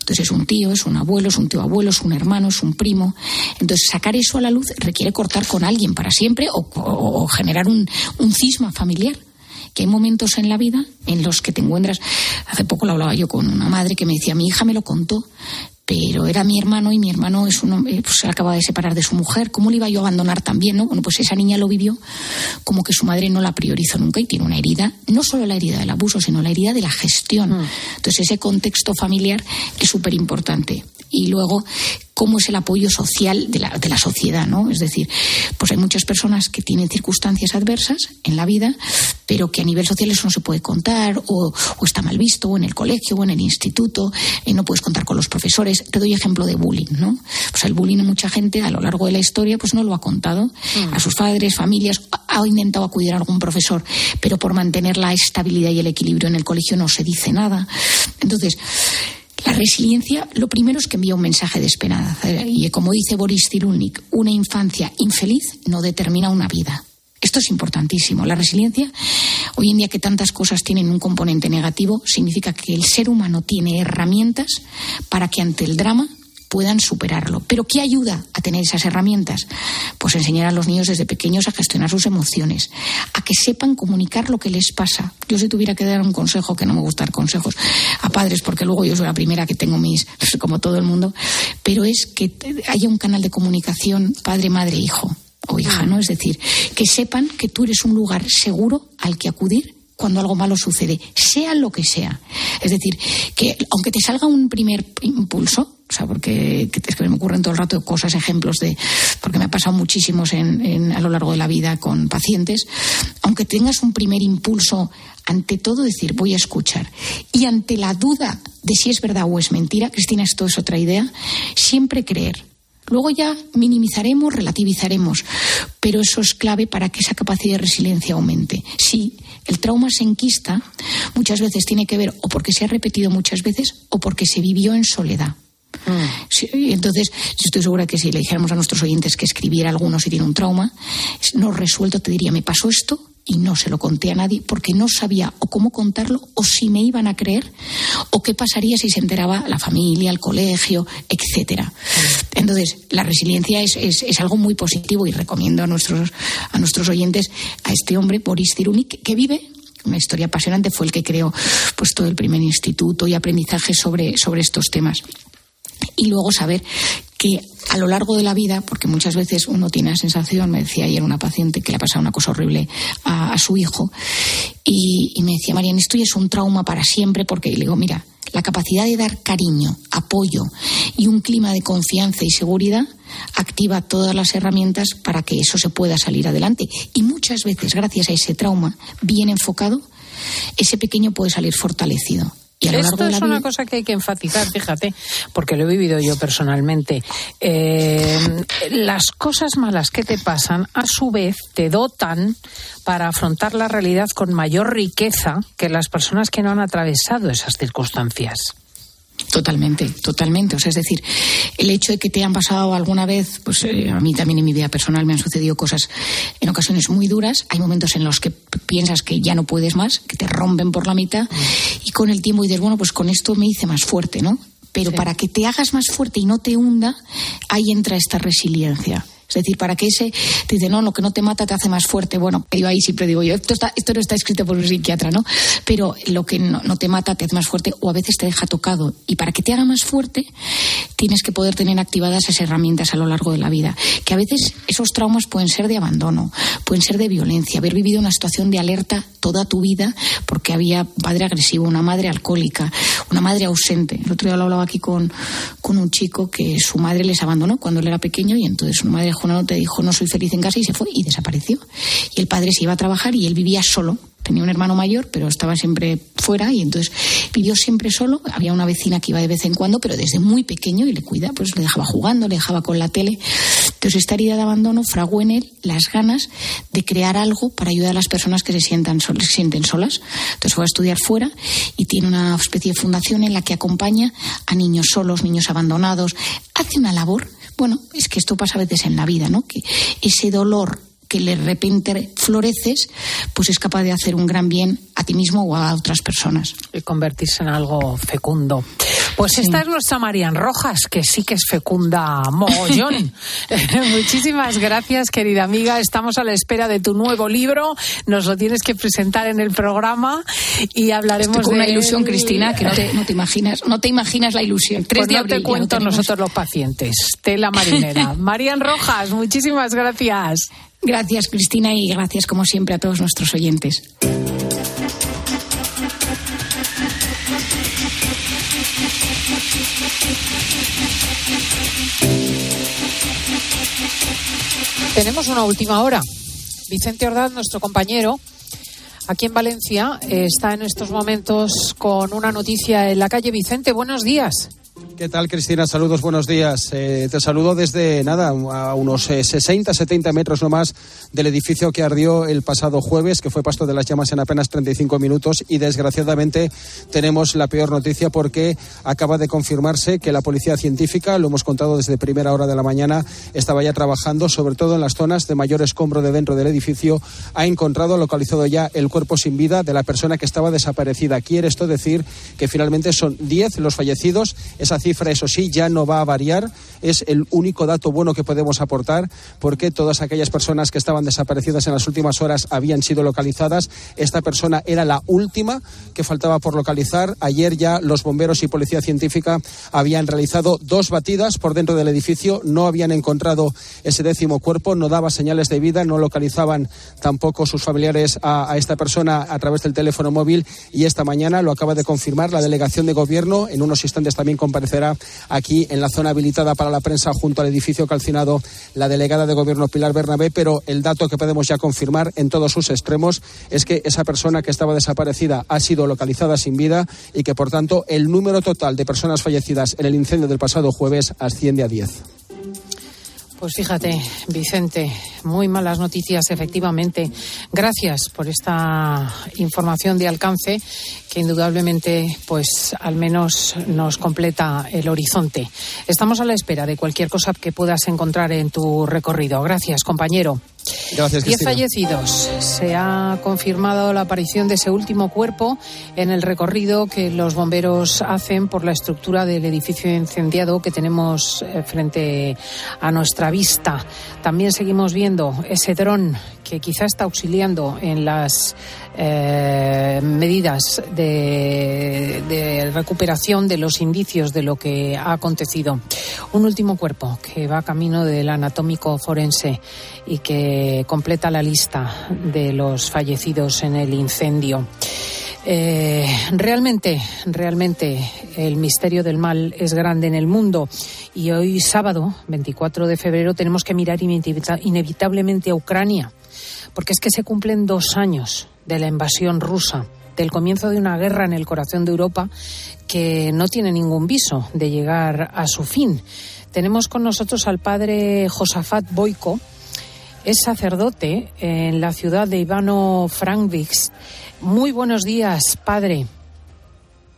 Entonces es un tío, es un abuelo, es un tío abuelo, es un hermano, es un primo. Entonces sacar eso a la luz requiere cortar con alguien para siempre o, generar un cisma familiar. Que hay momentos en la vida en los que te encuentras. Hace poco lo hablaba yo con una madre que me decía, mi hija me lo contó, pero era mi hermano y mi hermano es un hombre, pues, se acaba de separar de su mujer. ¿Cómo le iba yo a abandonar también? No? Bueno, pues esa niña lo vivió como que su madre no la priorizó nunca y tiene una herida, no solo la herida del abuso, sino la herida de la gestión. Entonces ese contexto familiar es súper importante. Y luego, cómo es el apoyo social de la, de la sociedad, ¿no? Es decir, pues hay muchas personas que tienen circunstancias adversas en la vida, pero que a nivel social eso no se puede contar, o, o está mal visto, o en el colegio, o en el instituto, eh, no puedes contar con los profesores. Te doy ejemplo de bullying, ¿no? Pues el bullying a mucha gente a lo largo de la historia pues no lo ha contado a sus padres, familias, ha ha intentado acudir a algún profesor, pero por mantener la estabilidad y el equilibrio en el colegio no se dice nada. Entonces, la resiliencia, lo primero es que envía un mensaje de esperanza. Y como dice Boris Cyrulnik, una infancia infeliz no determina una vida. Esto es importantísimo. La resiliencia, hoy en día que tantas cosas tienen un componente negativo, significa que el ser humano tiene herramientas para que ante el drama puedan superarlo. ¿Pero qué ayuda a tener esas herramientas? Pues enseñar a los niños desde pequeños a gestionar sus emociones, a que sepan comunicar lo que les pasa. Yo si tuviera que dar un consejo, que no me gusta dar consejos a padres, porque luego yo soy la primera que tengo mis, (laughs) como todo el mundo, pero es que haya un canal de comunicación padre, madre, hijo o hija, ¿no? Es decir, que sepan que tú eres un lugar seguro al que acudir cuando algo malo sucede, sea lo que sea. Es decir, que aunque te salga un primer impulso, porque que- es que me ocurren todo el rato cosas, ejemplos de, porque me ha pasado muchísimos en, a lo largo de la vida con pacientes, aunque tengas un primer impulso, ante todo decir, voy a escuchar. Y ante la duda de si es verdad o es mentira, Cristina, esto es otra idea, siempre creer. Luego ya minimizaremos, relativizaremos, pero eso es clave para que esa capacidad de resiliencia aumente. Si el trauma se enquista, muchas veces tiene que ver o porque se ha repetido muchas veces o porque se vivió en soledad. Sí, y entonces, yo estoy segura que si le dijéramos a nuestros oyentes que escribiera alguno si tiene un trauma, no resuelto, te diría, me pasó esto y no se lo conté a nadie porque no sabía o cómo contarlo o si me iban a creer o qué pasaría si se enteraba la familia, el colegio, etcétera. Entonces, la resiliencia es, es, algo muy positivo y recomiendo a nuestros, a nuestros oyentes a este hombre, Boris Cyrulnik, que vive una historia apasionante, fue el que creó pues todo el primer instituto y aprendizaje sobre, sobre estos temas y luego saber que a lo largo de la vida, porque muchas veces uno tiene la sensación, me decía ayer una paciente que le ha pasado una cosa horrible a, su hijo, y, me decía, Marian, esto ya es un trauma para siempre, porque le digo, mira, la capacidad de dar cariño, apoyo y un clima de confianza y seguridad activa todas las herramientas para que eso se pueda salir adelante. Y muchas veces, gracias a ese trauma bien enfocado, ese pequeño puede salir fortalecido. Esto es una cosa que hay que enfatizar, fíjate, porque lo he vivido yo personalmente. Eh, las cosas malas que te pasan, a su vez, te dotan para afrontar la realidad con mayor riqueza que las personas que no han atravesado esas circunstancias. Totalmente, totalmente. O sea, es decir, el hecho de que te han pasado alguna vez, pues eh, a mí también en mi vida personal me han sucedido cosas en ocasiones muy duras. Hay momentos en los que piensas que ya no puedes más, que te rompen por la mitad, y con el tiempo dices, bueno, pues con esto me hice más fuerte, ¿no? Pero para que te hagas más fuerte y no te hunda, ahí entra esta resiliencia. Es decir, para que ese te dice, no, lo que no te mata te hace más fuerte. Bueno, yo ahí siempre digo yo, esto, está, esto no está escrito por un psiquiatra, ¿no? Pero lo que no, no te mata te hace más fuerte o a veces te deja tocado. Y para que te haga más fuerte, tienes que poder tener activadas esas herramientas a lo largo de la vida. Que a veces esos traumas pueden ser de abandono, pueden ser de violencia, haber vivido una situación de alerta toda tu vida porque había padre agresivo, una madre alcohólica, una madre ausente. El otro día lo hablaba aquí con, con un chico que su madre les abandonó cuando él era pequeño y entonces su madre no te dijo no soy feliz en casa y se fue y desapareció. Y el padre se iba a trabajar y él vivía solo. Tenía un hermano mayor, pero estaba siempre fuera y entonces vivió siempre solo. Había una vecina que iba de vez en cuando, pero desde muy pequeño y le cuida, pues le dejaba jugando, le dejaba con la tele. Entonces esta herida de abandono fraguó en él las ganas de crear algo para ayudar a las personas que se, sientan se sienten solas. Entonces fue a estudiar fuera y tiene una especie de fundación en la que acompaña a niños solos, niños abandonados. Hace una labor bueno, es que esto pasa a veces en la vida, ¿no? Que ese dolor que de repente floreces, pues es capaz de hacer un gran bien a ti mismo o a otras personas. Y convertirse en algo fecundo. Pues esta es nuestra Marian Rojas, que sí que es fecunda mogollón. (laughs) (laughs) Muchísimas gracias, querida amiga. Estamos a la espera de tu nuevo libro. Nos lo tienes que presentar en el programa y hablaremos Estoy con de una ilusión, Cristina, que no te, imaginas, no te imaginas la ilusión. Tres pues no te cuento nosotros los pacientes. Tela marinera. (laughs) Marian Rojas, muchísimas gracias. Gracias, Cristina, y gracias, como siempre, a todos nuestros oyentes. Tenemos una última hora. Vicente Ordaz, nuestro compañero, aquí en Valencia, está en estos momentos con una noticia en la calle. Vicente, buenos días. ¿Qué tal, Cristina? Saludos, buenos días. Eh, te saludo desde, nada, a unos 60, eh, 70 metros nomás del edificio que ardió el pasado jueves, que fue pasto de las llamas en apenas 35 minutos. Y desgraciadamente tenemos la peor noticia porque acaba de confirmarse que la policía científica, lo hemos contado desde primera hora de la mañana, estaba ya trabajando, sobre todo en las zonas de mayor escombro de dentro del edificio, ha encontrado, localizado ya el cuerpo sin vida de la persona que estaba desaparecida. Quiere esto decir que finalmente son 10 los fallecidos. Esa cifra, eso sí, ya no va a variar. Es el único dato bueno que podemos aportar porque todas aquellas personas que estaban desaparecidas en las últimas horas habían sido localizadas. Esta persona era la última que faltaba por localizar. Ayer ya los bomberos y policía científica habían realizado dos batidas por dentro del edificio. No habían encontrado ese décimo cuerpo, no daba señales de vida, no localizaban tampoco sus familiares a, a esta persona a través del teléfono móvil y esta mañana lo acaba de confirmar la delegación de gobierno. En unos instantes también comparecerá aquí en la zona habilitada para la prensa junto al edificio calcinado la delegada de gobierno Pilar Bernabé, pero el dato que podemos ya confirmar en todos sus extremos es que esa persona que estaba desaparecida ha sido localizada sin vida y que por tanto el número total de personas fallecidas en el incendio del pasado jueves asciende a 10. Pues fíjate, Vicente, muy malas noticias, efectivamente. Gracias por esta información de alcance que indudablemente, pues al menos nos completa el horizonte. Estamos a la espera de cualquier cosa que puedas encontrar en tu recorrido. Gracias, compañero. Gracias, Diez fallecidos. Se ha confirmado la aparición de ese último cuerpo en el recorrido que los bomberos hacen por la estructura del edificio incendiado que tenemos eh, frente a nuestra vista. También seguimos viendo ese dron que quizá está auxiliando en las eh, medidas de, de recuperación de los indicios de lo que ha acontecido. Un último cuerpo que va camino del anatómico forense y que completa la lista de los fallecidos en el incendio. Eh, realmente, realmente el misterio del mal es grande en el mundo y hoy sábado, 24 de febrero, tenemos que mirar inevita- inevitablemente a Ucrania porque es que se cumplen dos años de la invasión rusa, del comienzo de una guerra en el corazón de Europa que no tiene ningún viso de llegar a su fin. Tenemos con nosotros al padre Josafat Boiko, es sacerdote en la ciudad de Ivano Frankivsk. Muy buenos días, padre.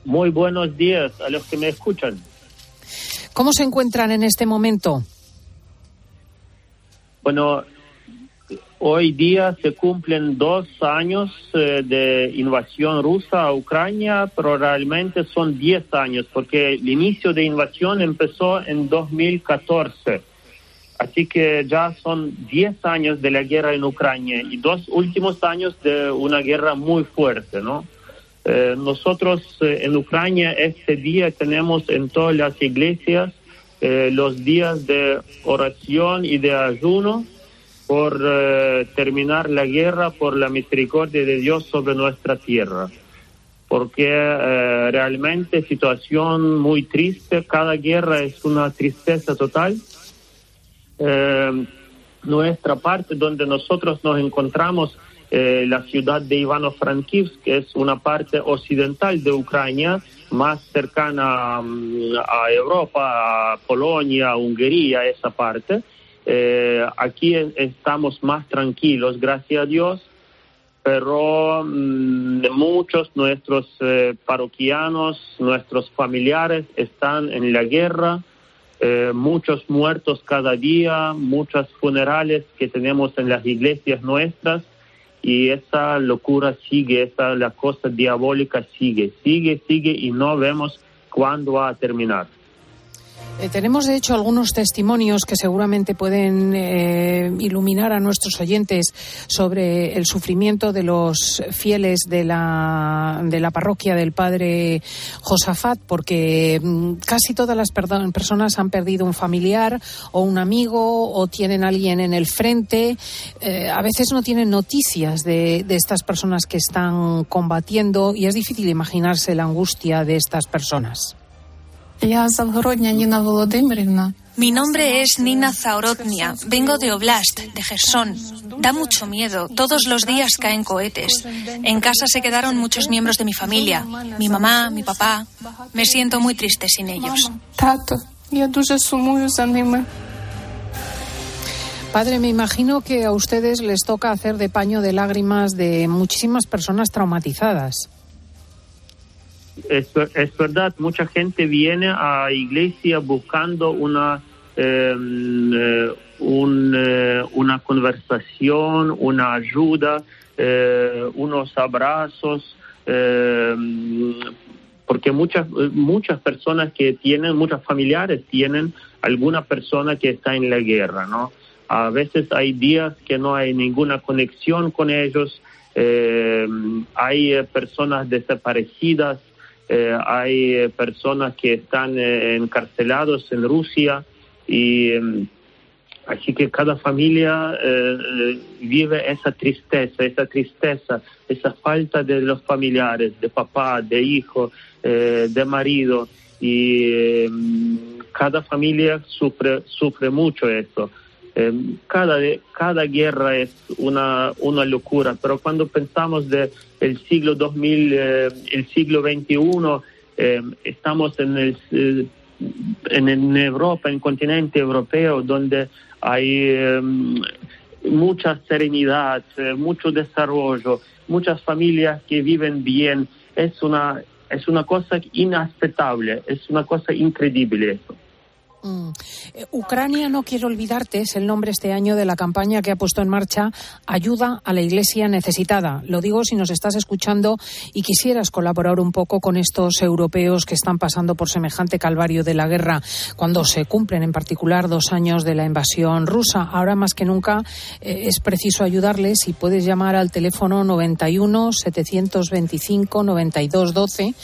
Muy buenos días a los que me escuchan. ¿Cómo se encuentran en este momento? Bueno, hoy día se cumplen dos años eh, de invasión rusa a Ucrania, pero realmente son diez años, porque el inicio de invasión empezó en 2014. Así que ya son diez años de la guerra en Ucrania y dos últimos años de una guerra muy fuerte, ¿no? Eh, nosotros eh, en Ucrania este día tenemos en todas las iglesias eh, los días de oración y de ayuno por terminar la guerra, por la misericordia de Dios sobre nuestra tierra. Porque realmente situación muy triste, cada guerra es una tristeza total. Eh, nuestra parte donde nosotros nos encontramos, eh, la ciudad de Ivano-Frankivsk, que es una parte occidental de Ucrania, más cercana mm, a Europa, a Polonia, a Hungría, esa parte. Eh, aquí estamos más tranquilos, gracias a Dios, pero mm, muchos nuestros parroquianos, nuestros familiares están en la guerra, eh, muchos muertos cada día, muchos funerales que tenemos en las iglesias nuestras y esa locura sigue, esa la cosa diabólica sigue, sigue, sigue y no vemos cuándo va a terminar. Eh, tenemos, de hecho, algunos testimonios que seguramente pueden eh, iluminar a nuestros oyentes sobre el sufrimiento de los fieles de la, de la parroquia del padre Josafat, porque mm, casi todas las personas han perdido un familiar o un amigo o tienen a alguien en el frente. Eh, a veces no tienen noticias de estas personas que están combatiendo y es difícil imaginarse la angustia de estas personas. Mi nombre es Nina Zaorotnia, vengo de Oblast, de Gerson. Da mucho miedo, todos los días caen cohetes. En casa se quedaron muchos miembros de mi familia, mi mamá, mi papá. Me siento muy triste sin ellos. Padre, me imagino que a ustedes les toca hacer de paño de lágrimas de muchísimas personas traumatizadas. Es, es verdad, mucha gente viene a iglesia buscando una, eh, eh, un, eh, una conversación, una ayuda, eh, unos abrazos, eh, porque muchas, muchas personas que tienen, muchos familiares tienen alguna persona que está en la guerra, ¿no? A veces hay días que no hay ninguna conexión con ellos, eh, hay eh, personas desaparecidas, eh, hay eh, personas que están eh, encarcelados en Rusia y eh, así que cada familia eh, vive esa tristeza, esa tristeza, esa falta de los familiares, de papá, de hijo, de marido y eh, cada familia sufre sufre mucho esto. Eh, cada, cada guerra es una, una locura, pero cuando pensamos de el siglo 2000, eh, el siglo 21, eh, estamos en, el, eh, en, en Europa, en el continente europeo, donde hay eh, mucha serenidad, eh, mucho desarrollo, muchas familias que viven bien. Es una, es una cosa inaceptable, es una cosa increíble eso. Mm. Eh, Ucrania no quiero olvidarte es el nombre este año de la campaña que ha puesto en marcha Ayuda a la Iglesia Necesitada. Lo digo si nos estás escuchando y quisieras colaborar un poco con estos europeos que están pasando por semejante calvario de la guerra cuando se cumplen en particular dos años de la invasión rusa. Ahora más que nunca eh, es preciso ayudarles y puedes llamar al teléfono 91 725 92 12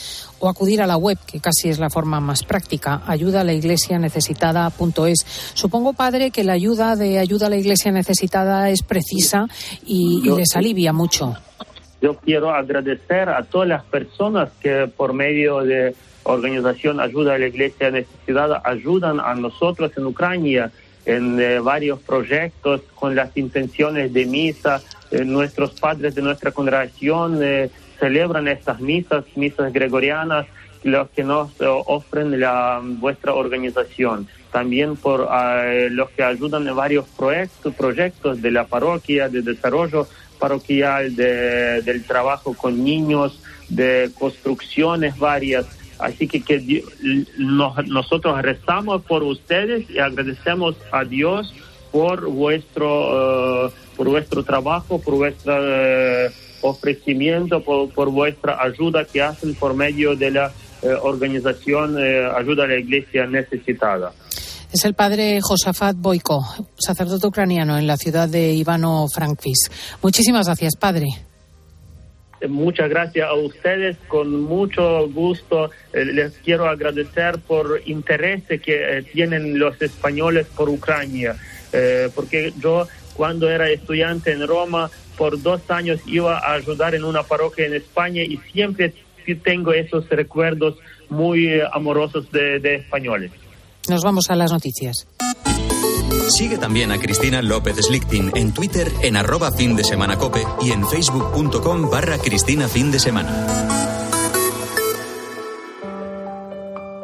o acudir a la web, que casi es la forma más práctica, ayuda a la iglesia necesitada.es. Supongo, padre, que la ayuda de ayuda a la iglesia necesitada es precisa y, les alivia mucho. Yo quiero agradecer a todas las personas que por medio de organización Ayuda a la Iglesia Necesitada ayudan a nosotros en Ucrania en eh, varios proyectos con las intenciones de misa. Eh, nuestros padres de nuestra congregación eh, celebran estas misas, misas gregorianas, los que nos eh, ofrecen la, vuestra organización. También por eh, los que ayudan en varios proyectos, proyectos de la parroquia, de desarrollo parroquial, de, del trabajo con niños, de construcciones varias. Así que, que nosotros rezamos por ustedes y agradecemos a Dios por vuestro, eh, por vuestro trabajo, por vuestra ofrecimiento por, vuestra ayuda que hacen por medio de la eh, organización eh, Ayuda a la Iglesia Necesitada. Es el padre Josafat Boiko, sacerdote ucraniano en la ciudad de Ivano Frankfis. Muchísimas gracias, padre. Muchas gracias a ustedes, con mucho gusto eh, les quiero agradecer por interés que tienen los españoles por Ucrania, porque yo cuando era estudiante en Roma por dos años iba a ayudar en una parroquia en España y siempre tengo esos recuerdos muy eh, amorosos de, de españoles. Nos vamos a las noticias. Sigue también a Cristina López Slichting en Twitter en arroba fin de semana cope y en facebook.com barra Cristina fin de semana.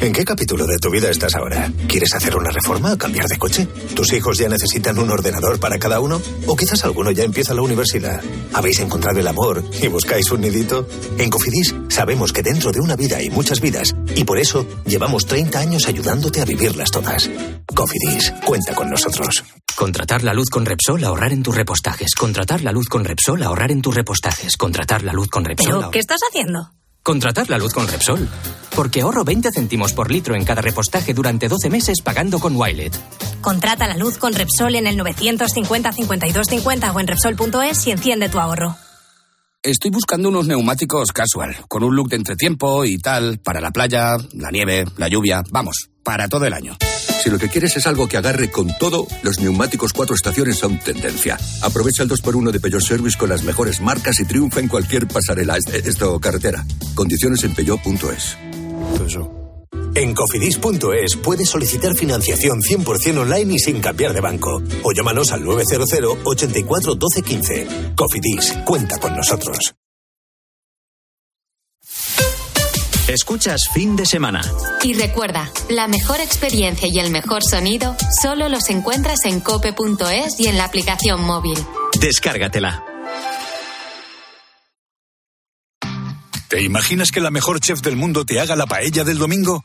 ¿En qué capítulo de tu vida estás ahora? ¿Quieres hacer una reforma o cambiar de coche? ¿Tus hijos ya necesitan un ordenador para cada uno? ¿O quizás alguno ya empieza la universidad? ¿Habéis encontrado el amor y buscáis un nidito? En Cofidis sabemos que dentro de una vida hay muchas vidas y por eso llevamos 30 años ayudándote a vivirlas todas. Cofidis, cuenta con nosotros. Contratar la luz con Repsol, ahorrar en tus repostajes. Contratar la luz con Repsol, ahorrar en tus repostajes. Contratar la luz con Repsol. ¿Pero qué estás haciendo? Contratar la luz con Repsol. Porque ahorro 20 céntimos por litro en cada repostaje durante 12 meses pagando con Wilet. Contrata la luz con Repsol en el 950 5250 o en Repsol.es y enciende tu ahorro. Estoy buscando unos neumáticos casual, con un look de entretiempo y tal, para la playa, la nieve, la lluvia, vamos, para todo el año. Si lo que quieres es algo que agarre con todo, los neumáticos cuatro estaciones son tendencia. Aprovecha el 2x1 de Peugeot Service con las mejores marcas y triunfa en cualquier pasarela, esto carretera. Condiciones en peugeot.es. En cofidis.es puedes solicitar financiación 100% online y sin cambiar de banco. O llámanos al 900 84 12 15. Cofidis, cuenta con nosotros. Escuchas fin de semana. Y recuerda, la mejor experiencia y el mejor sonido solo los encuentras en cope.es y en la aplicación móvil. Descárgatela. ¿Te imaginas que la mejor chef del mundo te haga la paella del domingo?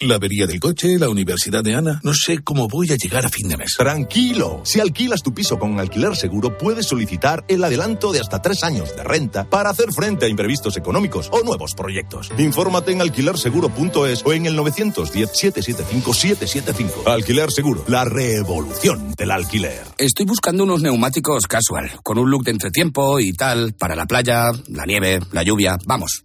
La avería del coche, la universidad de Ana. No sé cómo voy a llegar a fin de mes. Tranquilo. Si alquilas tu piso con alquiler seguro, puedes solicitar el adelanto de hasta tres años de renta para hacer frente a imprevistos económicos o nuevos proyectos. Infórmate en alquilerseguro.es o en el 910-775-775. Alquiler Seguro, la revolución del alquiler. Estoy buscando unos neumáticos casual, con un look de entretiempo y tal, para la playa, la nieve, la lluvia. Vamos,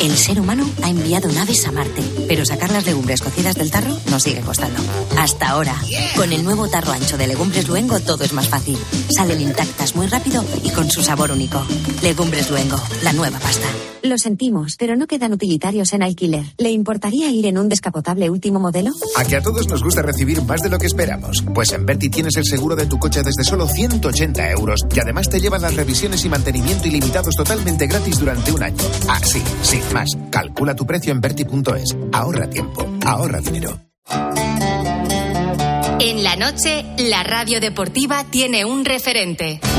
El ser humano ha enviado naves a Marte, pero sacar las legumbres cocidas del tarro nos sigue costando. Hasta ahora. Con el nuevo tarro ancho de Legumbres Luengo todo es más fácil. Salen intactas muy rápido y con su sabor único. Legumbres Luengo, la nueva pasta. Lo sentimos, pero no quedan utilitarios en alquiler. ¿Le importaría ir en un descapotable último modelo? A que a todos nos gusta recibir más de lo que esperamos. Pues en Berti tienes el seguro de tu coche desde solo 180 euros y además te llevan las revisiones y mantenimiento ilimitados totalmente gratis durante un año. Ah, sí, sí, más. Calcula tu precio en Berti.es. Ahorra tiempo, ahorra dinero. En la noche, la radio deportiva tiene un referente.